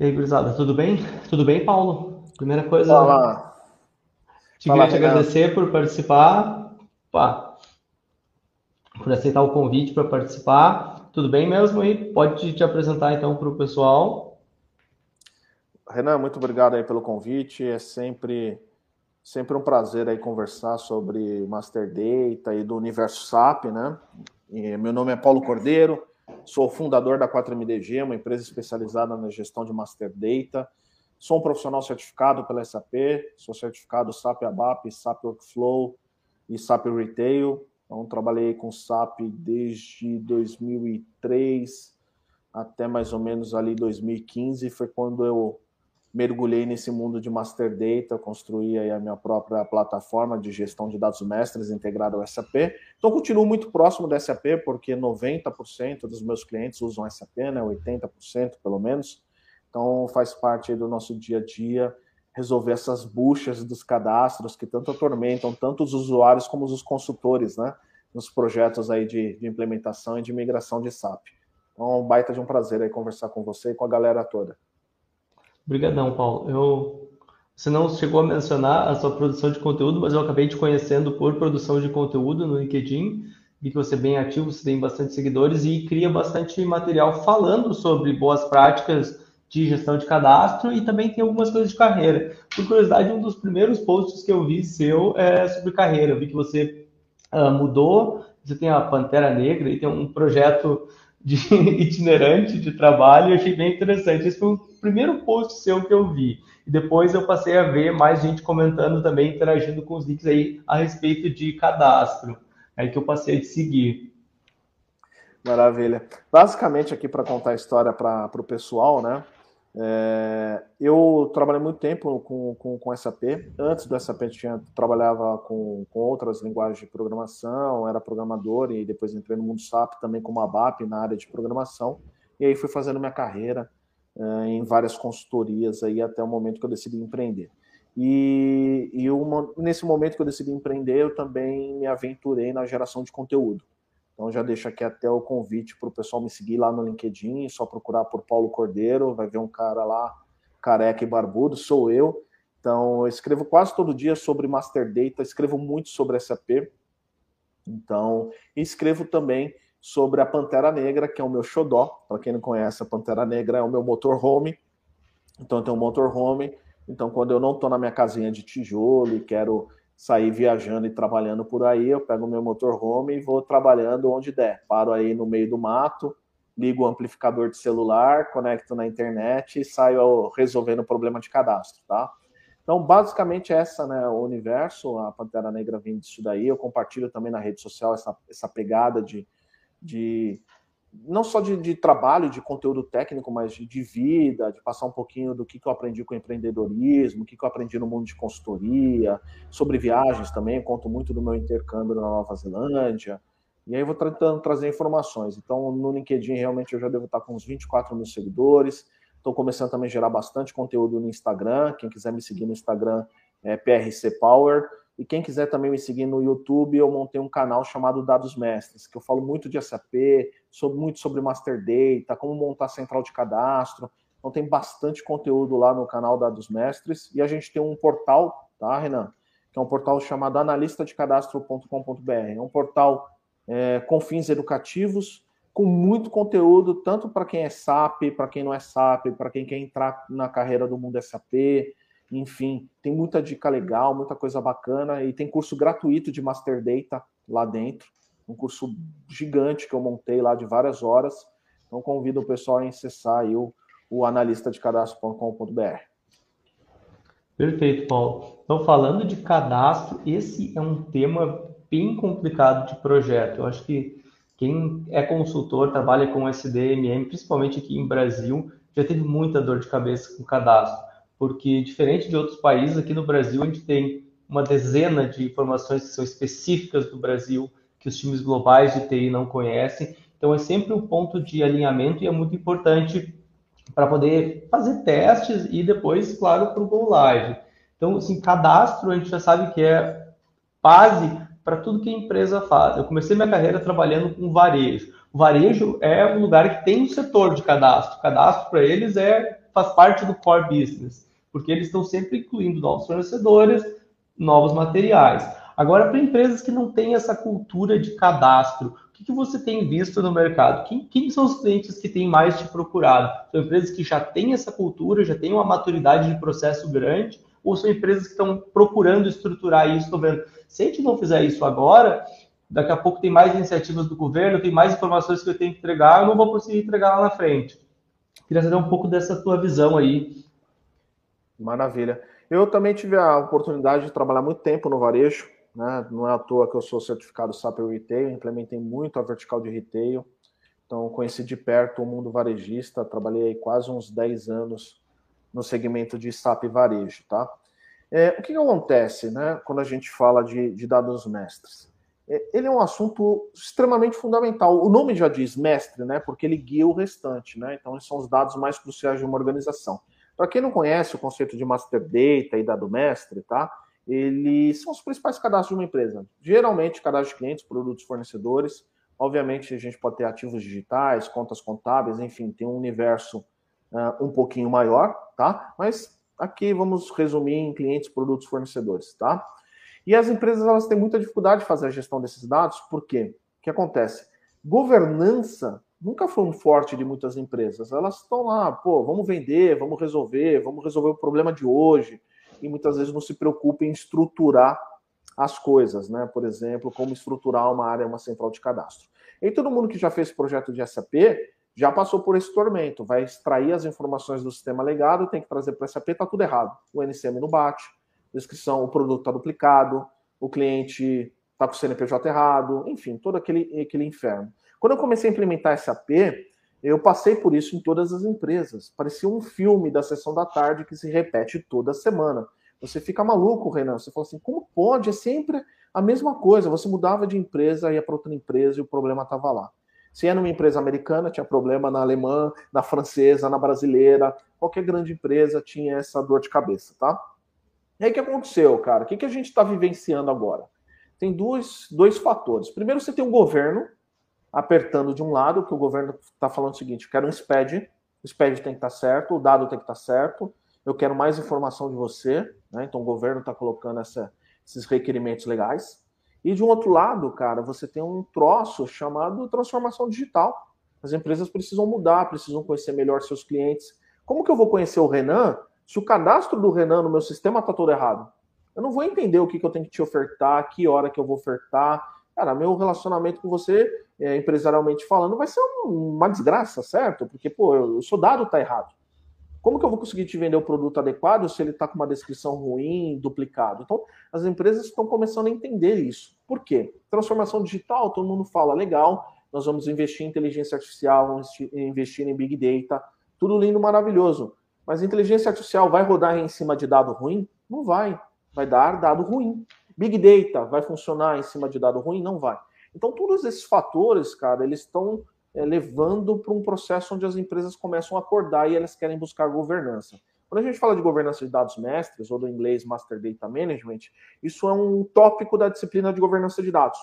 E aí, gurizada, tudo bem? Tudo bem, Paulo? Primeira coisa, Fala, te fala, queria te agradecer por participar, pá, por aceitar o convite para participar. Tudo bem mesmo? E pode te apresentar então para o pessoal. Renan, muito obrigado aí pelo convite. É sempre, sempre um prazer aí conversar sobre Master Data e do universo SAP, né? E meu nome é Paulo Cordeiro, sou fundador da 4MDG, uma empresa especializada na gestão de Master Data. Sou um profissional certificado pela SAP, sou certificado SAP ABAP, SAP Workflow e SAP Retail. Então, trabalhei com SAP desde 2003 até mais ou menos ali 2015, foi quando eu mergulhei nesse mundo de Master Data, construí a minha própria plataforma de gestão de dados mestres integrada ao SAP. Então, continuo muito próximo da SAP, porque 90% dos meus clientes usam SAP, né? 80% pelo menos. Então, faz parte do nosso dia a dia resolver essas buchas dos cadastros que tanto atormentam tanto os usuários como os consultores, né? Nos projetos aí de, de implementação e de migração de SAP. Então, baita de um prazer aí conversar com você e com a galera toda. Obrigadão, Paulo. Eu, você não chegou a mencionar a sua produção de conteúdo, mas eu acabei te conhecendo por produção de conteúdo no LinkedIn. Vi que você é bem ativo, você tem bastante seguidores e cria bastante material falando sobre boas práticas de gestão de cadastro e também tem algumas coisas de carreira. Por curiosidade, um dos primeiros posts que eu vi seu é sobre carreira. Eu vi que você uh, mudou, você tem a Pantera Negra e tem um projeto de itinerante de trabalho, eu achei bem interessante. Esse foi o primeiro post seu que eu vi. E depois eu passei a ver mais gente comentando também, interagindo com os links aí a respeito de cadastro. Aí que eu passei a seguir. Maravilha. Basicamente, aqui para contar a história para o pessoal, né? É, eu trabalhei muito tempo com, com, com SAP. Antes do SAP, eu tinha, trabalhava com, com outras linguagens de programação, era programador e depois entrei no mundo SAP também como ABAP na área de programação. E aí fui fazendo minha carreira é, em várias consultorias aí até o momento que eu decidi empreender. E, e uma, nesse momento que eu decidi empreender, eu também me aventurei na geração de conteúdo. Então já deixo aqui até o convite para o pessoal me seguir lá no LinkedIn, só procurar por Paulo Cordeiro, vai ver um cara lá, careca e barbudo, sou eu. Então eu escrevo quase todo dia sobre Master Data, escrevo muito sobre SAP. Então, escrevo também sobre a Pantera Negra, que é o meu xodó. Para quem não conhece, a Pantera Negra é o meu motorhome. Então eu tenho um motorhome. Então quando eu não estou na minha casinha de tijolo e quero sair viajando e trabalhando por aí, eu pego meu motorhome e vou trabalhando onde der. Paro aí no meio do mato, ligo o amplificador de celular, conecto na internet e saio resolvendo o problema de cadastro, tá? Então, basicamente, essa, né, o universo, a Pantera Negra vem disso daí. Eu compartilho também na rede social essa, essa pegada de, de não só de, de, trabalho, de conteúdo técnico, mas de, de, vida, de passar um pouquinho do que, que eu aprendi com empreendedorismo, o que, que eu aprendi no mundo de consultoria, sobre viagens também, conto muito do meu intercâmbio na Nova Zelândia, e aí eu vou tentando trazer informações. Então, no LinkedIn, realmente, eu já devo estar com uns 24 mil seguidores, estou começando também a gerar bastante conteúdo no Instagram, quem quiser me seguir no Instagram é PRC Power, e quem quiser também me seguir no YouTube, eu montei um canal chamado Dados Mestres, que eu falo muito de SAP, sobre, muito sobre Master Data, como montar central de cadastro. Então tem bastante conteúdo lá no canal Dados Mestres. E a gente tem um portal, tá, Renan? Que é um portal chamado analistadecadastro.com.br. É um portal é, com fins educativos, com muito conteúdo, tanto para quem é SAP, para quem não é SAP, para quem quer entrar na carreira do mundo SAP, enfim, tem muita dica legal, muita coisa bacana e tem curso gratuito de Master Data lá dentro, um curso gigante que eu montei lá de várias horas. Então convido o pessoal a acessar aí o, o analista de cadastro.com.br. Perfeito, Paulo. Então, falando de cadastro, esse é um tema bem complicado de projeto. Eu acho que quem é consultor, trabalha com SDMM, principalmente aqui em Brasil, já teve muita dor de cabeça com cadastro porque diferente de outros países, aqui no Brasil a gente tem uma dezena de informações que são específicas do Brasil, que os times globais de TI não conhecem. Então é sempre um ponto de alinhamento e é muito importante para poder fazer testes e depois, claro, para o Go Live. Então, assim, cadastro a gente já sabe que é base para tudo que a empresa faz. Eu comecei minha carreira trabalhando com varejo. O varejo é um lugar que tem um setor de cadastro. cadastro para eles é faz parte do core business, porque eles estão sempre incluindo novos fornecedores, novos materiais. Agora, para empresas que não têm essa cultura de cadastro, o que, que você tem visto no mercado? Quem, quem, são os clientes que têm mais te procurado? São empresas que já têm essa cultura, já têm uma maturidade de processo grande, ou são empresas que estão procurando estruturar isso? Estou vendo, se a gente não fizer isso agora, daqui a pouco tem mais iniciativas do governo, tem mais informações que eu tenho que entregar, eu não vou conseguir entregar lá na frente. Queria saber um pouco dessa tua visão aí. Maravilha. Eu também tive a oportunidade de trabalhar muito tempo no varejo, né? Não é à toa que eu sou certificado SAP Retail, implementei muito a vertical de retail, então conheci de perto o mundo varejista, trabalhei quase uns 10 anos no segmento de SAP Varejo, tá? É, o que, que, acontece, né, quando a gente fala de, de dados mestres? É, ele é um assunto extremamente fundamental. O nome já diz mestre, né, porque ele guia o restante, né? Então, são os dados mais cruciais de uma organização. Para quem não conhece o conceito de master data e dado mestre, tá? Eles são os principais cadastros de uma empresa. Geralmente, cadastro de clientes, produtos, fornecedores. Obviamente, a gente pode ter ativos digitais, contas contábeis, enfim, tem um universo uh, um pouquinho maior, tá? Mas aqui vamos resumir em clientes, produtos, fornecedores, tá? E as empresas elas têm muita dificuldade de fazer a gestão desses dados, por quê? O que acontece? Governança nunca foi um forte de muitas empresas. Elas estão lá, pô, vamos vender, vamos resolver, vamos resolver o problema de hoje e muitas vezes não se preocupa em estruturar as coisas, né? Por exemplo, como estruturar uma área, uma central de cadastro. E todo mundo que já fez projeto de SAP já passou por esse tormento, vai extrair as informações do sistema legado, tem que trazer para o SAP, está tudo errado. O NCM não bate, descrição, o produto está duplicado, o cliente está com o CNPJ errado, enfim, todo aquele, aquele inferno. Quando eu comecei a implementar SAP, eu passei por isso em todas as empresas. Parecia um filme da sessão da tarde que se repete toda semana. Você fica maluco, Renan. Você fala assim: como pode? É sempre a mesma coisa. Você mudava de empresa, ia para outra empresa e o problema estava lá. Se é numa empresa americana, tinha problema na alemã, na francesa, na brasileira. Qualquer grande empresa tinha essa dor de cabeça, tá? E aí o que aconteceu, cara? O que, que a gente está vivenciando agora? Tem dois, dois fatores. Primeiro, você tem um governo apertando de um lado, que o governo está falando o seguinte: eu quero um SPED, o SPED tem que estar tá certo, o dado tem que estar tá certo, eu quero mais informação de você, né? Então o governo está colocando essa, esses requerimentos legais. E de um outro lado, cara, você tem um troço chamado transformação digital. As empresas precisam mudar, precisam conhecer melhor seus clientes. Como que eu vou conhecer o Renan se o cadastro do Renan no meu sistema está todo errado? Eu não vou entender o que, que eu tenho que te ofertar, que hora que eu vou ofertar, cara, meu relacionamento com você, é, empresarialmente falando, vai ser uma desgraça, certo? Porque, pô, o seu dado tá errado. Como que eu vou conseguir te vender o produto adequado se ele está com uma descrição ruim, duplicado? Então, as empresas estão começando a entender isso. Por quê? Transformação digital, todo mundo fala, legal, nós vamos investir em inteligência artificial, vamos investir em Big Data, tudo lindo, maravilhoso. Mas inteligência artificial vai rodar em cima de dado ruim? Não vai. Vai dar dado ruim. Big Data vai funcionar em cima de dado ruim? Não vai. Então, todos esses fatores, cara, eles estão é, levando para um processo onde as empresas começam a acordar e elas querem buscar governança. Quando a gente fala de governança de dados mestres, ou do inglês Master Data Management, isso é um tópico da disciplina de governança de dados.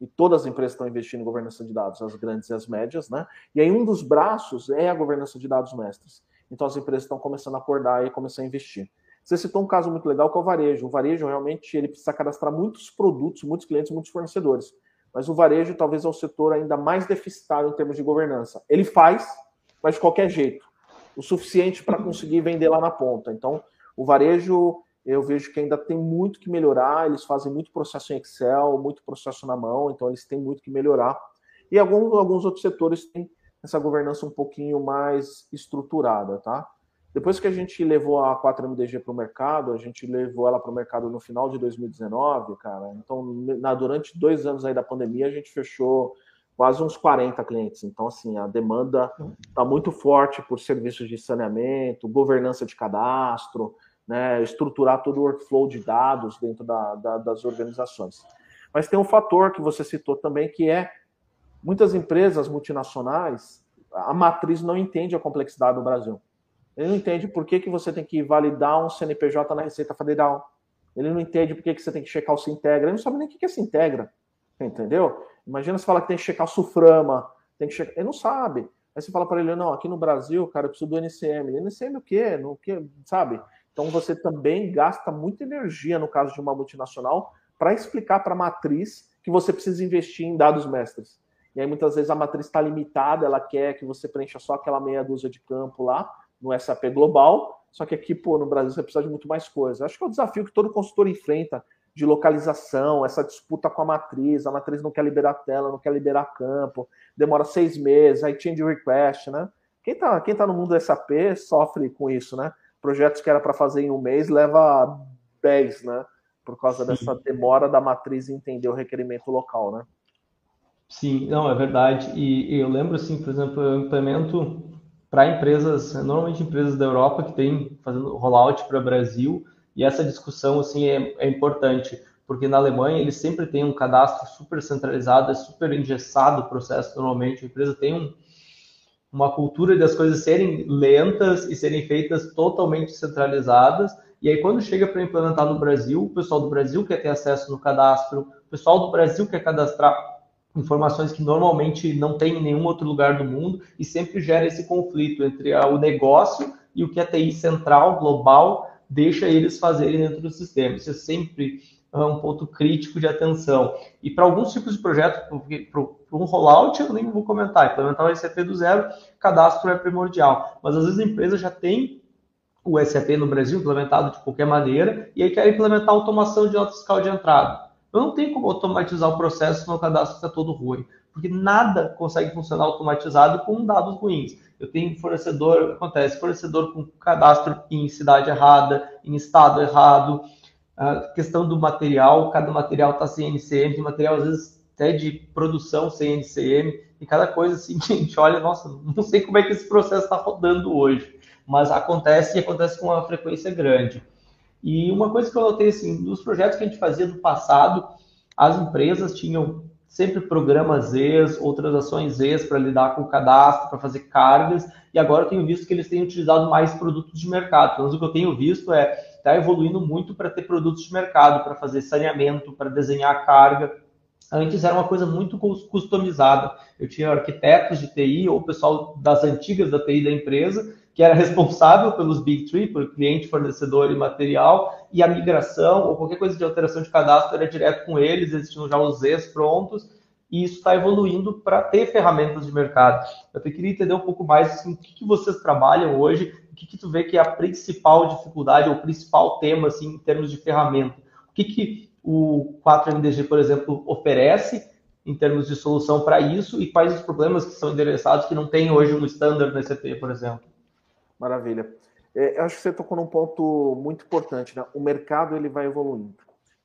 E todas as empresas estão investindo em governança de dados, as grandes e as médias, né? E aí um dos braços é a governança de dados mestres. Então as empresas estão começando a acordar e começar a investir. Você citou um caso muito legal que é o varejo. O varejo realmente ele precisa cadastrar muitos produtos, muitos clientes, muitos fornecedores. Mas o varejo talvez é o setor ainda mais deficitário em termos de governança. Ele faz, mas de qualquer jeito. O suficiente para conseguir vender lá na ponta. Então, o varejo, eu vejo que ainda tem muito que melhorar. Eles fazem muito processo em Excel, muito processo na mão, então eles têm muito que melhorar. E alguns, alguns outros setores têm essa governança um pouquinho mais estruturada, tá? Depois que a gente levou a 4MDG para o mercado, a gente levou ela para o mercado no final de 2019, cara. Então, na, durante dois anos aí da pandemia, a gente fechou quase uns 40 clientes. Então, assim, a demanda está muito forte por serviços de saneamento, governança de cadastro, né, estruturar todo o workflow de dados dentro da, da, das organizações. Mas tem um fator que você citou também, que é muitas empresas multinacionais, a matriz não entende a complexidade do Brasil. Ele não entende por que, que você tem que validar um CNPJ na Receita Federal. Ele não entende por que, que você tem que checar o Sintegra. Ele não sabe nem o que, é Sintegra. Entendeu? Imagina você falar que tem que checar o Suframa. Tem que checar... Ele não sabe. Aí você fala para ele, não, aqui no Brasil, cara, eu preciso do NCM. NCM o quê? No quê? Sabe? Então você também gasta muita energia, no caso de uma multinacional, para explicar para a matriz que você precisa investir em dados mestres. E aí muitas vezes a matriz está limitada, ela quer que você preencha só aquela meia dúzia de campo lá no SAP global, só que aqui, pô, no Brasil você precisa de muito mais coisa. Acho que é o desafio que todo consultor enfrenta de localização, essa disputa com a matriz, a matriz não quer liberar tela, não quer liberar campo, demora seis meses, aí change request, né? Quem tá, quem tá no mundo do SAP sofre com isso, né? Projetos que era para fazer em um mês leva dez, né? Por causa Sim. dessa demora da matriz entender o requerimento local, né? Sim, não, é verdade. E, e eu lembro, assim, por exemplo, eu implemento para empresas, normalmente empresas da Europa que têm fazendo rollout para o Brasil, e essa discussão assim é, é, importante, porque na Alemanha eles sempre têm um cadastro super centralizado, é super engessado o processo normalmente, a empresa tem um, uma cultura das coisas serem lentas e serem feitas totalmente centralizadas, e aí quando chega para implementar no Brasil, o pessoal do Brasil quer ter acesso no cadastro, o pessoal do Brasil quer cadastrar informações que normalmente não tem em nenhum outro lugar do mundo e sempre gera esse conflito entre o negócio e o que a TI central, global, deixa eles fazerem dentro do sistema. Isso é sempre um ponto crítico de atenção. E para alguns tipos de projetos, para um rollout, eu nem vou comentar. Implementar o SAP do zero, cadastro é primordial. Mas às vezes a empresa já tem o SAP no Brasil implementado de qualquer maneira e aí quer implementar automação de nota fiscal de entrada. Eu não tenho como automatizar o processo se meu cadastro está todo ruim, porque nada consegue funcionar automatizado com dados ruins. Eu tenho fornecedor, acontece, fornecedor com cadastro em cidade errada, em estado errado, a questão do material, cada material está sem NCM, tem material às vezes até de produção sem NCM, e cada coisa assim gente olha, nossa, não sei como é que esse processo está rodando hoje, mas acontece e acontece com uma frequência grande. E uma coisa que eu notei, assim, nos projetos que a gente fazia no passado, as empresas tinham sempre programas Zs, outras ações Zs para lidar com o cadastro, para fazer cargas, e agora eu tenho visto que eles têm utilizado mais produtos de mercado. Então, o que eu tenho visto é está evoluindo muito para ter produtos de mercado, para fazer saneamento, para desenhar carga. Antes era uma coisa muito customizada. Eu tinha arquitetos de TI ou pessoal das antigas da TI da empresa que era responsável pelos Big Three, por cliente, fornecedor e material, e a migração ou qualquer coisa de alteração de cadastro era direto com eles, tinham já os Zs prontos, e isso está evoluindo para ter ferramentas de mercado. Eu queria entender um pouco mais assim, o que, que vocês trabalham hoje, o que, que tu vê que é a principal dificuldade, ou o principal tema assim, em termos de ferramenta. O que, que o 4MDG, por exemplo, oferece em termos de solução para isso e quais os problemas que são endereçados que não tem hoje um standard no SAP, por exemplo? Maravilha. É, eu acho que você tocou num ponto muito importante. Né? O mercado ele vai evoluindo.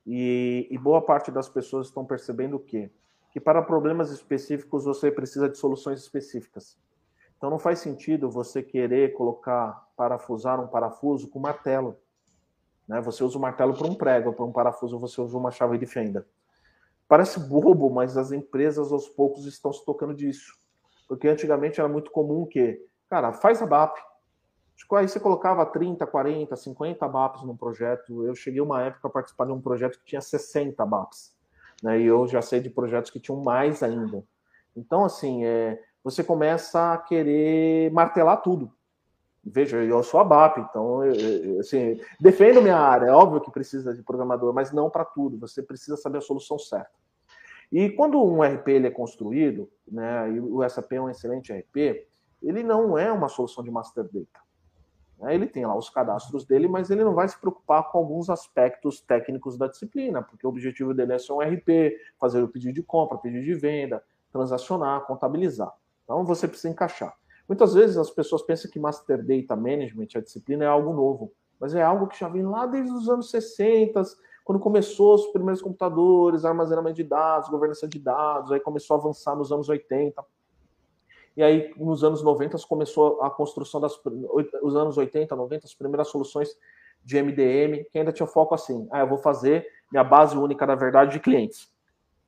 E, e boa parte das pessoas estão percebendo o quê? Que para problemas específicos você precisa de soluções específicas. Então não faz sentido você querer colocar, parafusar um parafuso com martelo. Né? Você usa o martelo para um prego, para um parafuso você usa uma chave de fenda. Parece bobo, mas as empresas aos poucos estão se tocando disso. Porque antigamente era muito comum que, cara, faz a BAP, Tipo, aí você colocava 30, 40, 50 BAPs num projeto. Eu cheguei uma época a participar de um projeto que tinha 60 BAPs. Né? E eu já sei de projetos que tinham mais ainda. Então, assim, é, você começa a querer martelar tudo. Veja, eu sou a BAP, então, eu, assim, defendo minha área. É óbvio que precisa de programador, mas não para tudo. Você precisa saber a solução certa. E quando um RP ele é construído, né, e o SAP é um excelente RP, ele não é uma solução de master data. Né? Ele tem lá os cadastros dele, mas ele não vai se preocupar com alguns aspectos técnicos da disciplina, porque o objetivo dele é ser um RP, fazer o pedido de compra, pedido de venda, transacionar, contabilizar. Então você precisa encaixar. Muitas vezes as pessoas pensam que Master Data Management, a disciplina, é algo novo, mas é algo que já vem lá desde os anos 60, quando começou os primeiros computadores, armazenamento de dados, governança de dados, aí começou a avançar nos anos 80. E aí, nos anos 90, começou a construção das. Os anos 80, 90, as primeiras soluções de MDM, que ainda tinha foco assim: ah, eu vou fazer minha base única, na verdade, de clientes,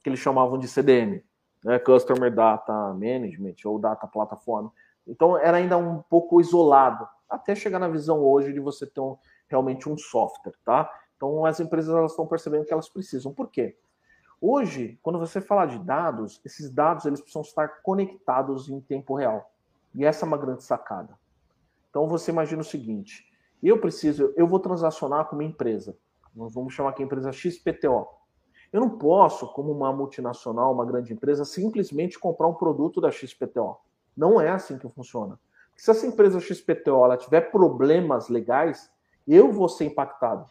que eles chamavam de CDM, né? Customer Data Management ou Data Platform. Então, era ainda um pouco isolado, até chegar na visão hoje de você ter um, realmente um software, tá? Então, as empresas elas estão percebendo que elas precisam. Por quê? Hoje, quando você fala de dados, esses dados eles precisam estar conectados em tempo real. E essa é uma grande sacada. Então você imagina o seguinte: eu preciso, eu vou transacionar com uma empresa. Nós vamos chamar aqui a empresa XPTO. Eu não posso, como uma multinacional, uma grande empresa, simplesmente comprar um produto da XPTO. Não é assim que funciona. Se essa empresa XPTO ela tiver problemas legais, eu vou ser impactado.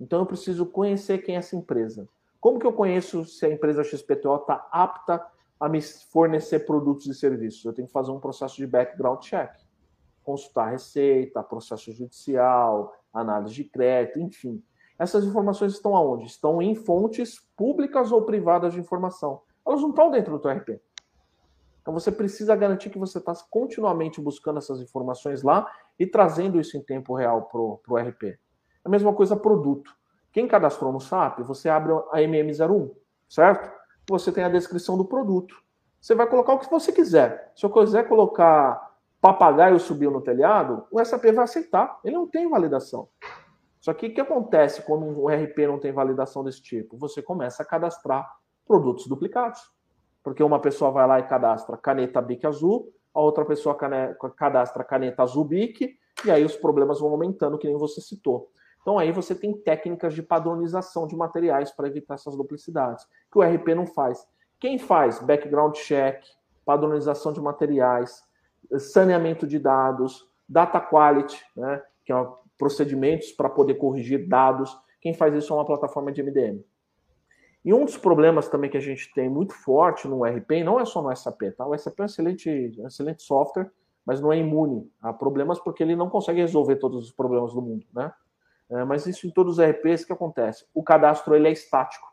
Então eu preciso conhecer quem é essa empresa. Como que eu conheço se a empresa XPTO está apta a me fornecer produtos e serviços? Eu tenho que fazer um processo de background check. Consultar receita, processo judicial, análise de crédito, enfim. Essas informações estão aonde? Estão em fontes públicas ou privadas de informação. Elas não estão dentro do teu RP. Então você precisa garantir que você está continuamente buscando essas informações lá e trazendo isso em tempo real para o RP. A mesma coisa produto. Quem cadastrou no SAP, você abre a MM01, certo? Você tem a descrição do produto. Você vai colocar o que você quiser. Se eu quiser colocar papagaio subiu no telhado, o SAP vai aceitar. Ele não tem validação. Só que o que acontece quando um RP não tem validação desse tipo? Você começa a cadastrar produtos duplicados. Porque uma pessoa vai lá e cadastra caneta BIC azul, a outra pessoa cadastra caneta azul BIC, e aí os problemas vão aumentando, que nem você citou. Então aí você tem técnicas de padronização de materiais para evitar essas duplicidades, que o RP não faz. Quem faz? Background check, padronização de materiais, saneamento de dados, data quality, né, que é procedimentos para poder corrigir dados. Quem faz isso é uma plataforma de MDM. E um dos problemas também que a gente tem muito forte no RP, não é só no SAP, tá? O SAP é um excelente, um excelente software, mas não é imune a problemas porque ele não consegue resolver todos os problemas do mundo, né? É, mas isso em todos os RPs que acontece. O cadastro ele é estático.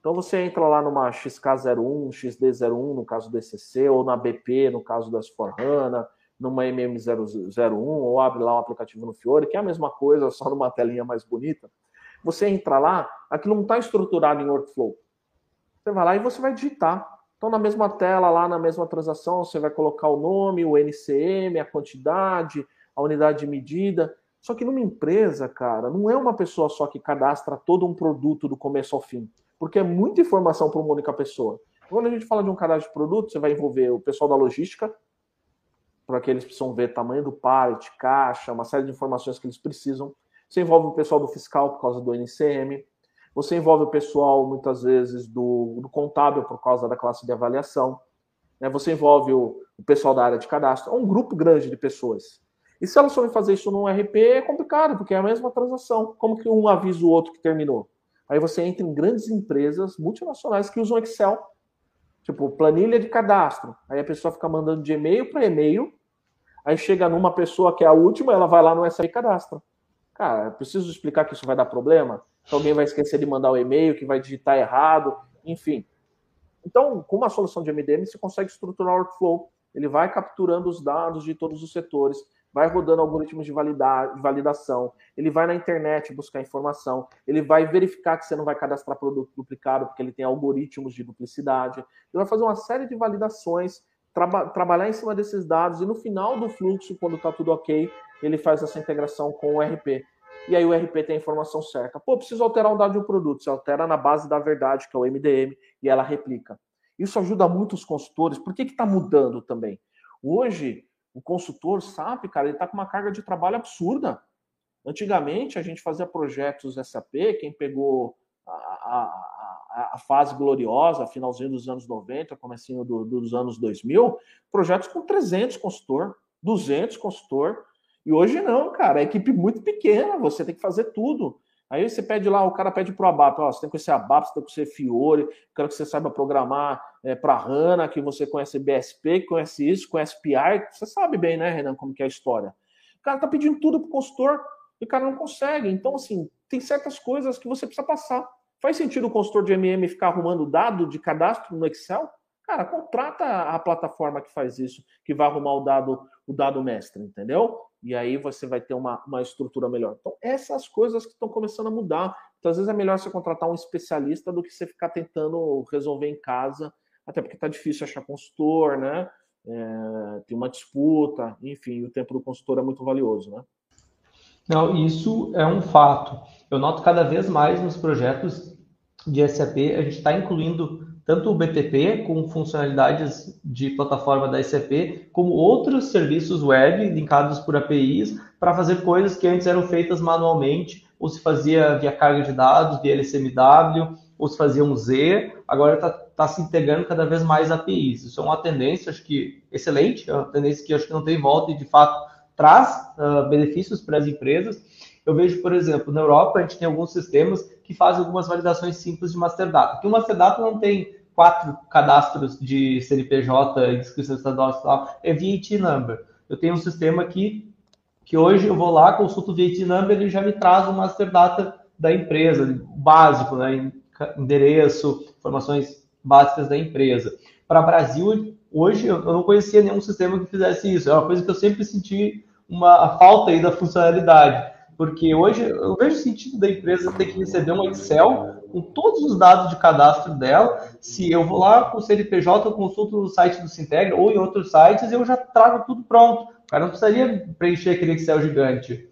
Então você entra lá numa XK01, XD01, no caso do ECC, ou na BP, no caso das Forhana, numa MM001, ou abre lá um aplicativo no Fiore, que é a mesma coisa, só numa telinha mais bonita. Você entra lá, aquilo não está estruturado em workflow. Você vai lá e você vai digitar. Então, na mesma tela, lá na mesma transação, você vai colocar o nome, o NCM, a quantidade, a unidade de medida. Só que numa empresa, cara, não é uma pessoa só que cadastra todo um produto do começo ao fim, porque é muita informação para uma única pessoa. Quando a gente fala de um cadastro de produto, você vai envolver o pessoal da logística, para que eles precisam ver tamanho do pallet, caixa, uma série de informações que eles precisam. Você envolve o pessoal do fiscal por causa do NCM. Você envolve o pessoal, muitas vezes, do, do contábil por causa da classe de avaliação. Né? Você envolve o, o pessoal da área de cadastro. É um grupo grande de pessoas. E se elas forem fazer isso num RP, é complicado, porque é a mesma transação. Como que um avisa o outro que terminou? Aí você entra em grandes empresas multinacionais que usam Excel, tipo planilha de cadastro. Aí a pessoa fica mandando de e-mail para e-mail, aí chega numa pessoa que é a última, ela vai lá no SAP e cadastra. Cara, preciso explicar que isso vai dar problema? Que alguém vai esquecer de mandar o e-mail, que vai digitar errado, enfim. Então, com uma solução de MDM, você consegue estruturar o workflow. Ele vai capturando os dados de todos os setores, vai rodando algoritmos de, validação, ele vai na internet buscar informação, ele vai verificar que você não vai cadastrar produto duplicado, porque ele tem algoritmos de duplicidade, ele vai fazer uma série de validações, traba, trabalhar em cima desses dados, e no final do fluxo, quando está tudo ok, ele faz essa integração com o RP. E aí o RP tem a informação certa. Pô, preciso alterar um dado de um produto. Você altera na base da verdade, que é o MDM, e ela replica. Isso ajuda muito os consultores. Por que está mudando também? Hoje, o consultor SAP, cara, ele está com uma carga de trabalho absurda. Antigamente, a gente fazia projetos SAP, quem pegou a, a, a fase gloriosa, finalzinho dos anos 90, comecinho do, dos anos 2000, projetos com 300 consultor, 200 consultor, e hoje não, cara, é equipe muito pequena, você tem que fazer tudo. Aí você pede lá, o cara pede para o ABAP, ó, você tem que conhecer ABAP, você tem que conhecer Fiore, quero que você saiba programar é, para HANA, que você conhece BSP, que conhece isso, conhece PI, você sabe bem, né, Renan, como que é a história. O cara tá pedindo tudo pro consultor e o cara não consegue. Então, assim, tem certas coisas que você precisa passar. Faz sentido o consultor de MM ficar arrumando dado de cadastro no Excel? Cara, contrata a plataforma que faz isso, que vai arrumar o dado, o dado mestre, entendeu? E aí você vai ter uma, uma estrutura melhor. Então, essas coisas que estão começando a mudar. Então, às vezes é melhor você contratar um especialista do que você ficar tentando resolver em casa, até porque está difícil achar consultor, né? É, tem uma disputa, enfim, o tempo do consultor é muito valioso, né? Não, isso é um fato. Eu noto cada vez mais nos projetos de SAP, a gente está incluindo tanto o BTP com funcionalidades de plataforma da SAP, como outros serviços web linkados por APIs para fazer coisas que antes eram feitas manualmente, ou se fazia via carga de dados, via LSMW, ou se fazia um Z, agora está tá se integrando cada vez mais APIs. Isso é uma tendência, acho que excelente, é uma tendência que acho que não tem volta e de fato traz uh, benefícios para as empresas. Eu vejo, por exemplo, na Europa a gente tem alguns sistemas que fazem algumas validações simples de master data. Porque o master data não tem quatro cadastros de CNPJ, inscrição estadual, tal, é VAT number. Eu tenho um sistema aqui que hoje eu vou lá, consulto o VAT number, ele já me traz o master data da empresa, básico, né? endereço, informações básicas da empresa. Para Brasil, hoje eu não conhecia nenhum sistema que fizesse isso. É uma coisa que eu sempre senti uma falta aí da funcionalidade. Porque hoje eu vejo sentido da empresa ter que receber um Excel com todos os dados de cadastro dela. Se eu vou lá com o CNPJ, eu consulto no site do Sintegra ou em outros sites, eu já trago tudo pronto. O cara não precisaria preencher aquele Excel gigante.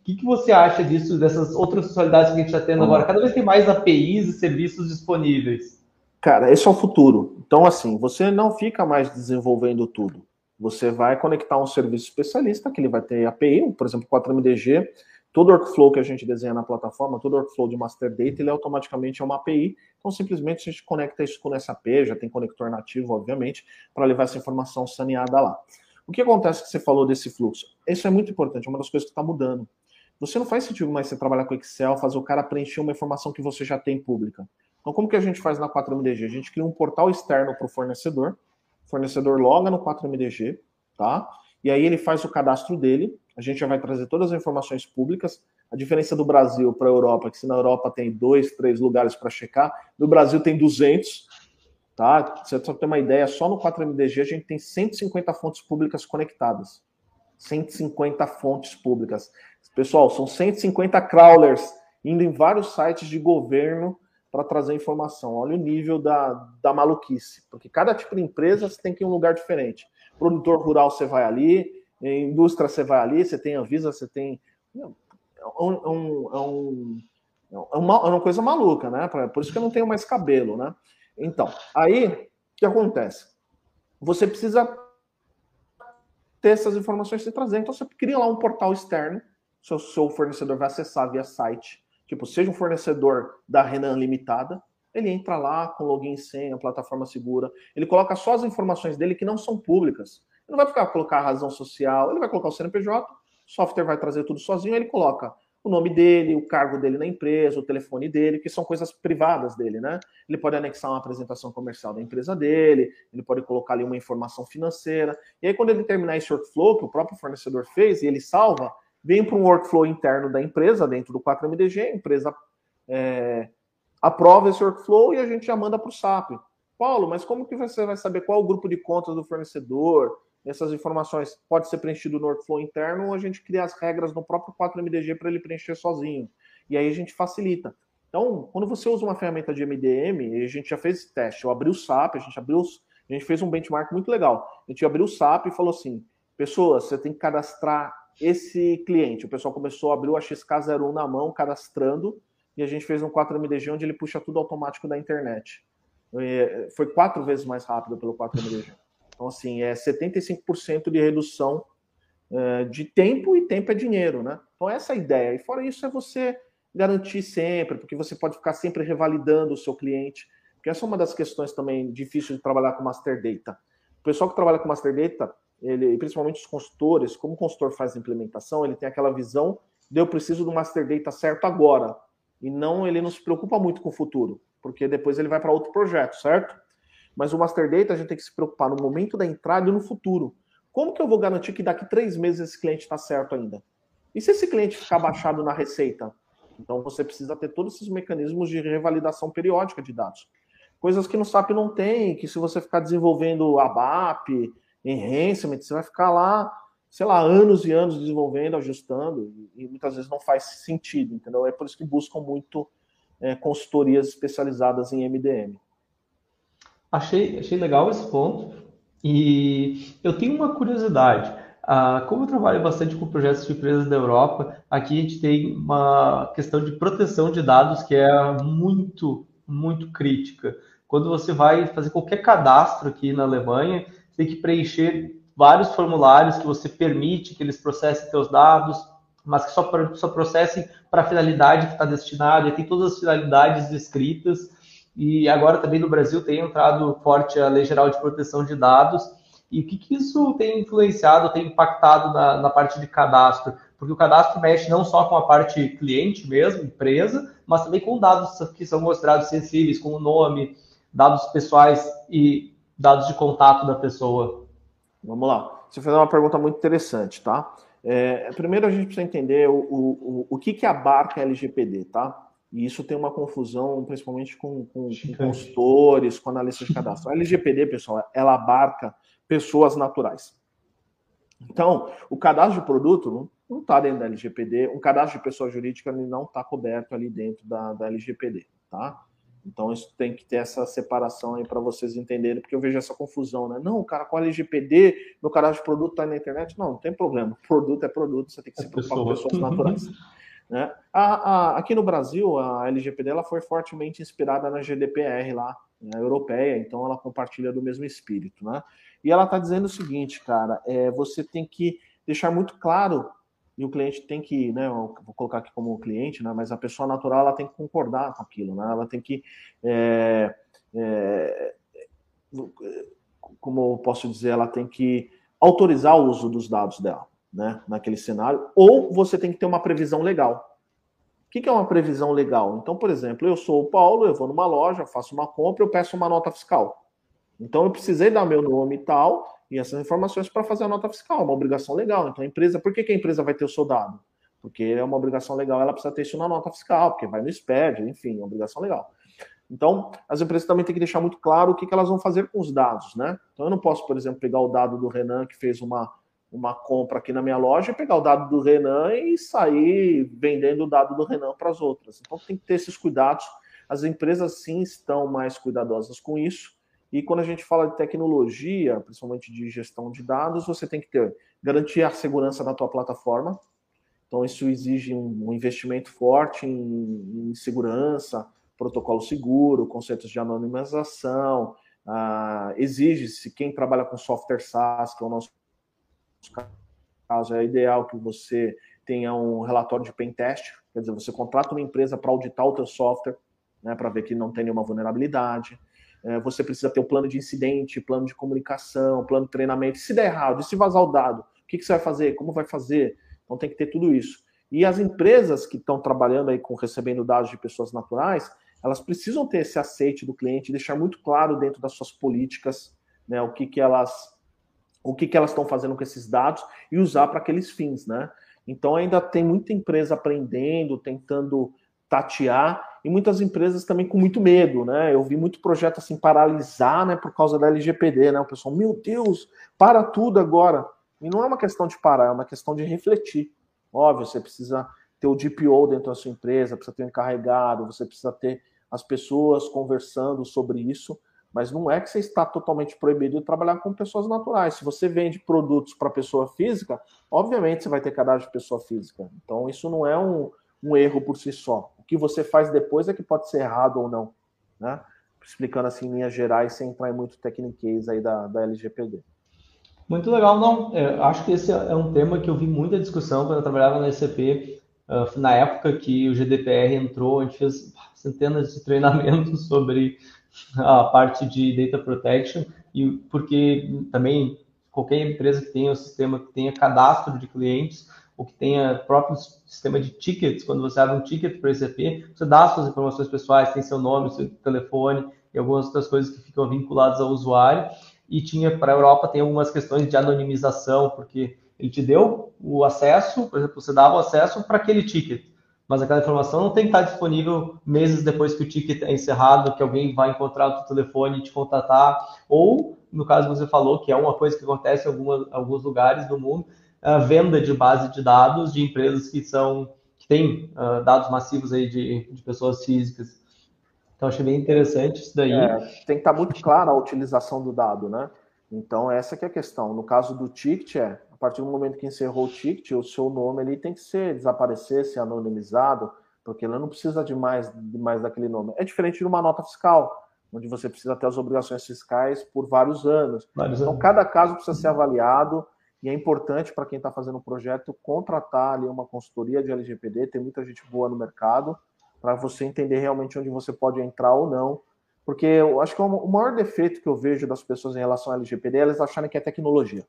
O que, que você acha disso, dessas outras funcionalidades que a gente está tendo agora? Cada vez tem mais APIs e serviços disponíveis. Cara, esse é o futuro. Então, assim, você não fica mais desenvolvendo tudo. Você vai conectar um serviço especialista, que ele vai ter API, por exemplo, 4MDG, todo workflow que a gente desenha na plataforma, todo workflow de master data, ele automaticamente é uma API. Então, simplesmente a gente conecta isso com o SAP, já tem conector nativo, obviamente, para levar essa informação saneada lá. O que acontece que você falou desse fluxo? Isso é muito importante, é uma das coisas que está mudando. Você não faz sentido mais você trabalhar com Excel, fazer o cara preencher uma informação que você já tem pública. Então, como que a gente faz na 4MDG? A gente cria um portal externo para o fornecedor, o fornecedor loga no 4MDG, tá? E aí ele faz o cadastro dele, a gente já vai trazer todas as informações públicas. A diferença do Brasil para a Europa que se na Europa tem dois, três lugares para checar, no Brasil tem 200. Tá? Você só tem uma ideia, só no 4MDG a gente tem 150 fontes públicas conectadas. 150 fontes públicas. Pessoal, são 150 crawlers indo em vários sites de governo para trazer informação. Olha o nível da, da maluquice. Porque cada tipo de empresa você tem que ir em um lugar diferente. Produtor rural você vai ali, em indústria você vai ali, você tem Anvisa, você tem. É, um, é, um, é, uma, é coisa maluca, né? Por isso que eu não tenho mais cabelo, né? Então, aí, o que acontece? Você precisa ter essas informações se trazer. Então, você cria lá um portal externo, seu, seu fornecedor vai acessar via site. Tipo, seja um fornecedor da Renan Limitada, ele entra lá com login e senha, plataforma segura, ele coloca só as informações dele que não são públicas. Ele não vai ficar colocar a razão social, ele vai colocar o CNPJ, o software vai trazer tudo sozinho, ele coloca o nome dele, o cargo dele na empresa, o telefone dele, que são coisas privadas dele, né? Ele pode anexar uma apresentação comercial da empresa dele, ele pode colocar ali uma informação financeira. E aí, quando ele terminar esse workflow que o próprio fornecedor fez e ele salva, vem para um workflow interno da empresa, dentro do 4MDG, a empresa é, aprova esse workflow e a gente já manda para o SAP. Paulo, mas como que você vai saber qual o grupo de contas do fornecedor? Essas informações pode ser preenchido no workflow interno ou a gente cria as regras no próprio 4MDG para ele preencher sozinho. E aí a gente facilita. Então, quando você usa uma ferramenta de MDM, a gente já fez esse teste, eu abri o SAP, a gente abriu, a gente fez um benchmark muito legal. A gente abriu o SAP e falou assim: pessoas, você tem que cadastrar esse cliente. O pessoal começou a abrir o XK01 na mão, cadastrando, e a gente fez um 4MDG onde ele puxa tudo automático da internet. Foi quatro vezes mais rápido pelo 4MDG. Então, assim, é 75% de redução é, de tempo e tempo é dinheiro, né? Então, essa é a ideia. E fora isso, é você garantir sempre, porque você pode ficar sempre revalidando o seu cliente, porque essa é uma das questões também difíceis de trabalhar com Master Data. O pessoal que trabalha com Master Data, ele, principalmente os consultores, como o consultor faz a implementação, ele tem aquela visão de eu preciso do Master Data certo agora, e não ele não se preocupa muito com o futuro, porque depois ele vai para outro projeto, certo? Mas o Master Data a gente tem que se preocupar no momento da entrada e no futuro. Como que eu vou garantir que daqui três meses esse cliente está certo ainda? E se esse cliente ficar baixado na receita? Então você precisa ter todos esses mecanismos de revalidação periódica de dados. Coisas que no SAP não tem, que se você ficar desenvolvendo ABAP, enhancement, você vai ficar lá, sei lá, anos e anos desenvolvendo, ajustando, e muitas vezes não faz sentido, entendeu? É por isso que buscam muito é, consultorias especializadas em MDM. Achei, achei legal esse ponto. E eu tenho uma curiosidade. Ah, como eu trabalho bastante com projetos de empresas da Europa, aqui a gente tem uma questão de proteção de dados que é muito, muito crítica. quando você vai fazer qualquer cadastro aqui na Alemanha, tem que preencher vários formulários que você permite que eles processem seus dados, mas que só, só processem para a finalidade que está destinado, e tem todas as finalidades descritas. E agora também no Brasil tem entrado forte a Lei Geral de Proteção de Dados. E o que, que isso tem influenciado, tem impactado na, na parte de cadastro? Porque o cadastro mexe não só com a parte cliente mesmo, empresa, mas também com dados que são mostrados sensíveis, como o nome, dados pessoais e dados de contato da pessoa. Vamos lá. Você fez uma pergunta muito interessante, tá? É, primeiro a gente precisa entender o, o, o, que, que abarca LGPD, tá? E isso tem uma confusão, principalmente com, com, com consultores, com analistas de cadastro. A LGPD, pessoal, ela abarca pessoas naturais. Então, o cadastro de produto não está dentro da LGPD, um cadastro de pessoa jurídica não está coberto ali dentro da, da LGPD, tá? Então isso tem que ter essa separação aí para vocês entenderem, porque eu vejo essa confusão, né? Não, cara, com a LGPD, meu cadastro de produto está na internet. Não, não tem problema. Produto é produto, você tem que se preocupar com pessoas naturais. Né? A, a, aqui no Brasil, a LGPD ela foi fortemente inspirada na GDPR lá, né, europeia, então ela compartilha do mesmo espírito, né? E ela está dizendo o seguinte, cara, é, você tem que deixar muito claro e o cliente tem que, né, vou colocar aqui como cliente, né, mas a pessoa natural ela tem que concordar com aquilo, né, ela tem que, é, é, como eu posso dizer, ela tem que autorizar o uso dos dados dela, né, naquele cenário, ou você tem que ter uma previsão legal. O que é uma previsão legal? Então, por exemplo, eu sou o Paulo, eu vou numa loja, faço uma compra, eu peço uma nota fiscal. Então, eu precisei dar meu nome e tal, e essas informações para fazer a nota fiscal, uma obrigação legal. Então a empresa, por que, que a empresa vai ter o soldado? Porque é uma obrigação legal, ela precisa ter isso na nota fiscal, porque vai no SPED, enfim, é uma obrigação legal. Então, as empresas também têm que deixar muito claro o que, que elas vão fazer com os dados, né? Então, eu não posso, por exemplo, pegar o dado do Renan, que fez uma, uma compra aqui na minha loja, pegar o dado do Renan e sair vendendo o dado do Renan para as outras. Então, tem que ter esses cuidados. As empresas, sim, estão mais cuidadosas com isso. E quando a gente fala de tecnologia, principalmente de gestão de dados, você tem que ter garantir a segurança da tua plataforma. Então isso exige um, investimento forte em, em segurança, protocolo seguro, conceitos de anonimização. Ah, Exige-se quem trabalha com software SaaS, que é o nosso caso, é ideal que você tenha um relatório de pen test, quer dizer, você contrata uma empresa para auditar o teu software, né, para ver que não tem nenhuma vulnerabilidade. É, você precisa ter o um plano de incidente, plano de comunicação, plano de treinamento. Se der errado, se vazar o dado, o que, que você vai fazer? Como vai fazer? Então tem que ter tudo isso. E as empresas que estão trabalhando aí com recebendo dados de pessoas naturais, elas precisam ter esse aceite do cliente, deixar muito claro dentro das suas políticas, né, o que, que elas o que, que elas estão fazendo com esses dados e usar para aqueles fins, né? Então ainda tem muita empresa aprendendo, tentando tatear e muitas empresas também com muito medo, né? Eu vi muito projeto assim paralisar, né, por causa da LGPD, né? O pessoal, meu Deus, para tudo agora. E não é uma questão de parar, é uma questão de refletir. Óbvio, você precisa ter o DPO dentro da sua empresa, precisa ter um encarregado, você precisa ter as pessoas conversando sobre isso, mas não é que você está totalmente proibido de trabalhar com pessoas naturais. Se você vende produtos para pessoa física, obviamente você vai ter cadastro de pessoa física. Então isso não é um, um erro por si só que você faz depois é que pode ser errado ou não, né? Explicando assim em linhas gerais, sem entrar em muito tecniquez aí da, da LGPD. Muito legal, não. É, acho que esse é um tema que eu vi muita discussão quando eu trabalhava na SCP, uh, na época que o GDPR entrou, a gente fez centenas de treinamentos sobre a parte de data protection, e porque também qualquer empresa que tenha o um sistema que tenha cadastro de clientes ou que tenha próprio sistema de tickets, quando você abre um ticket para o ECP, você dá suas informações pessoais, tem seu nome, seu telefone e algumas outras coisas que ficam vinculadas ao usuário. E tinha para a Europa tem algumas questões de anonimização, porque ele te deu o acesso, por exemplo, você dava o acesso para aquele ticket, mas aquela informação não tem que estar disponível meses depois que o ticket é encerrado, que alguém vai encontrar o seu telefone e te contatar, ou, no caso que você falou, que é uma coisa que acontece em algumas, alguns lugares do mundo, a venda de base de dados de empresas que são que têm uh, dados massivos aí de, de pessoas físicas. Então achei bem interessante isso daí. É, tem que estar muito clara a utilização do dado, né? Então essa que é a questão. No caso do ticket, é, partir do momento que encerrou o ticket, o seu nome ali tem que ser desaparecer, ser anonimizado, porque ele não precisa de mais, de mais daquele nome. É diferente de uma nota fiscal. onde você precisa ter as obrigações fiscais por vários anos. Vários então, anos. cada caso precisa ser avaliado e é importante para quem está fazendo o projeto contratar ali uma consultoria de LGPD, tem muita gente boa no mercado, para você entender realmente onde você pode entrar ou não. Porque eu acho que o maior defeito que eu vejo das pessoas em relação ao LGPD é elas acharem que é tecnologia.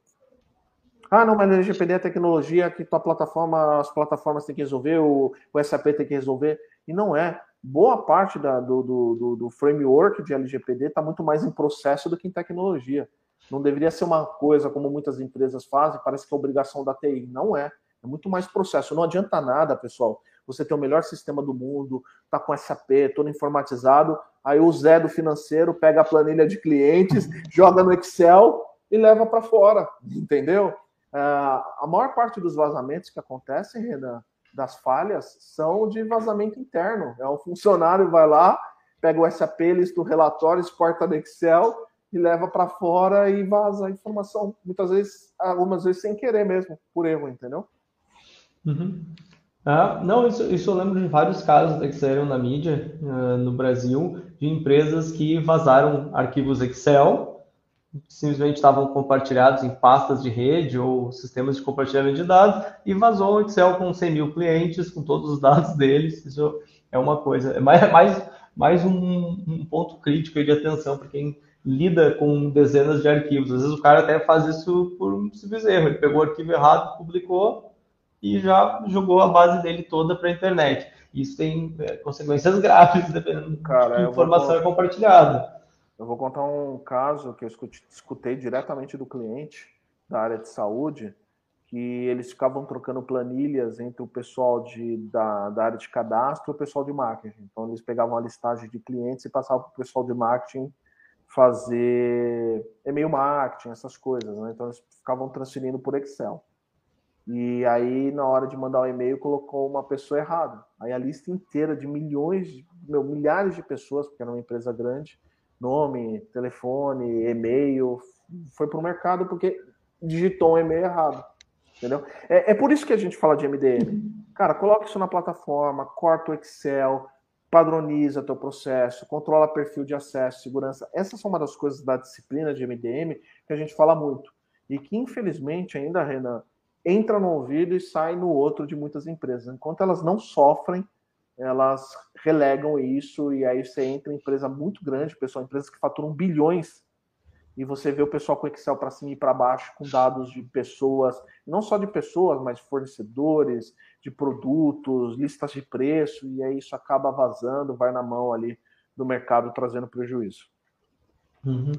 Ah, não, mas LGPD é tecnologia que tua plataforma, as plataformas têm que resolver, o, o SAP tem que resolver. E não é. Boa parte da, do, do, do framework de LGPD está muito mais em processo do que em tecnologia. Não deveria ser uma coisa como muitas empresas fazem, parece que é obrigação da TI. Não é. É muito mais processo. Não adianta nada, pessoal. Você tem o melhor sistema do mundo, tá com SAP, todo informatizado. Aí o Zé do financeiro pega a planilha de clientes, joga no Excel e leva para fora, entendeu? Ah, a maior parte dos vazamentos que acontecem, Renan, das falhas, são de vazamento interno. É um funcionário vai lá, pega o SAP, lista o relatório, exporta no Excel e leva para fora e vaza a informação. Muitas vezes, algumas vezes sem querer mesmo, por erro, entendeu? Uhum. Ah, não, isso, isso eu lembro de vários casos que saíram na mídia uh, no Brasil de empresas que vazaram arquivos Excel simplesmente estavam compartilhados em pastas de rede ou sistemas de compartilhamento de dados e vazou o Excel com 100 mil clientes, com todos os dados deles. Isso é uma coisa, é mais, mais, mais um, um ponto crítico de atenção para quem lida com dezenas de arquivos. Às vezes o cara até faz isso por um simples erro. Ele pegou o arquivo errado, publicou e já jogou a base dele toda para a internet. Isso tem é, consequências graves, dependendo cara, de que informação vou... é compartilhada. Eu vou contar um caso que eu escutei diretamente do cliente da área de saúde, que eles ficavam trocando planilhas entre o pessoal de, da, da área de cadastro e o pessoal de marketing. Então, eles pegavam a listagem de clientes e passavam para o pessoal de marketing fazer e-mail marketing, essas coisas. Né? Então, eles ficavam transferindo por Excel. E aí, na hora de mandar o e-mail, colocou uma pessoa errada. Aí a lista inteira de milhões, meu, milhares de pessoas, porque era uma empresa grande, nome, telefone, e-mail, foi para o mercado porque digitou um e-mail errado. Entendeu? É, é por isso que a gente fala de MDM. Cara, coloca isso na plataforma, corta o Excel, padroniza teu processo, controla perfil de acesso, segurança. Essas são uma das coisas da disciplina de MDM que a gente fala muito. E que, infelizmente, ainda, Renan, entra no ouvido e sai no outro de muitas empresas. Enquanto elas não sofrem elas relegam isso e aí você entra em empresa muito grande, pessoal, empresas que faturam bilhões e você vê o pessoal com Excel para cima e para baixo com dados de pessoas, não só de pessoas, mas fornecedores, de produtos, listas de preço e aí isso acaba vazando, vai na mão ali do mercado trazendo prejuízo. Uhum.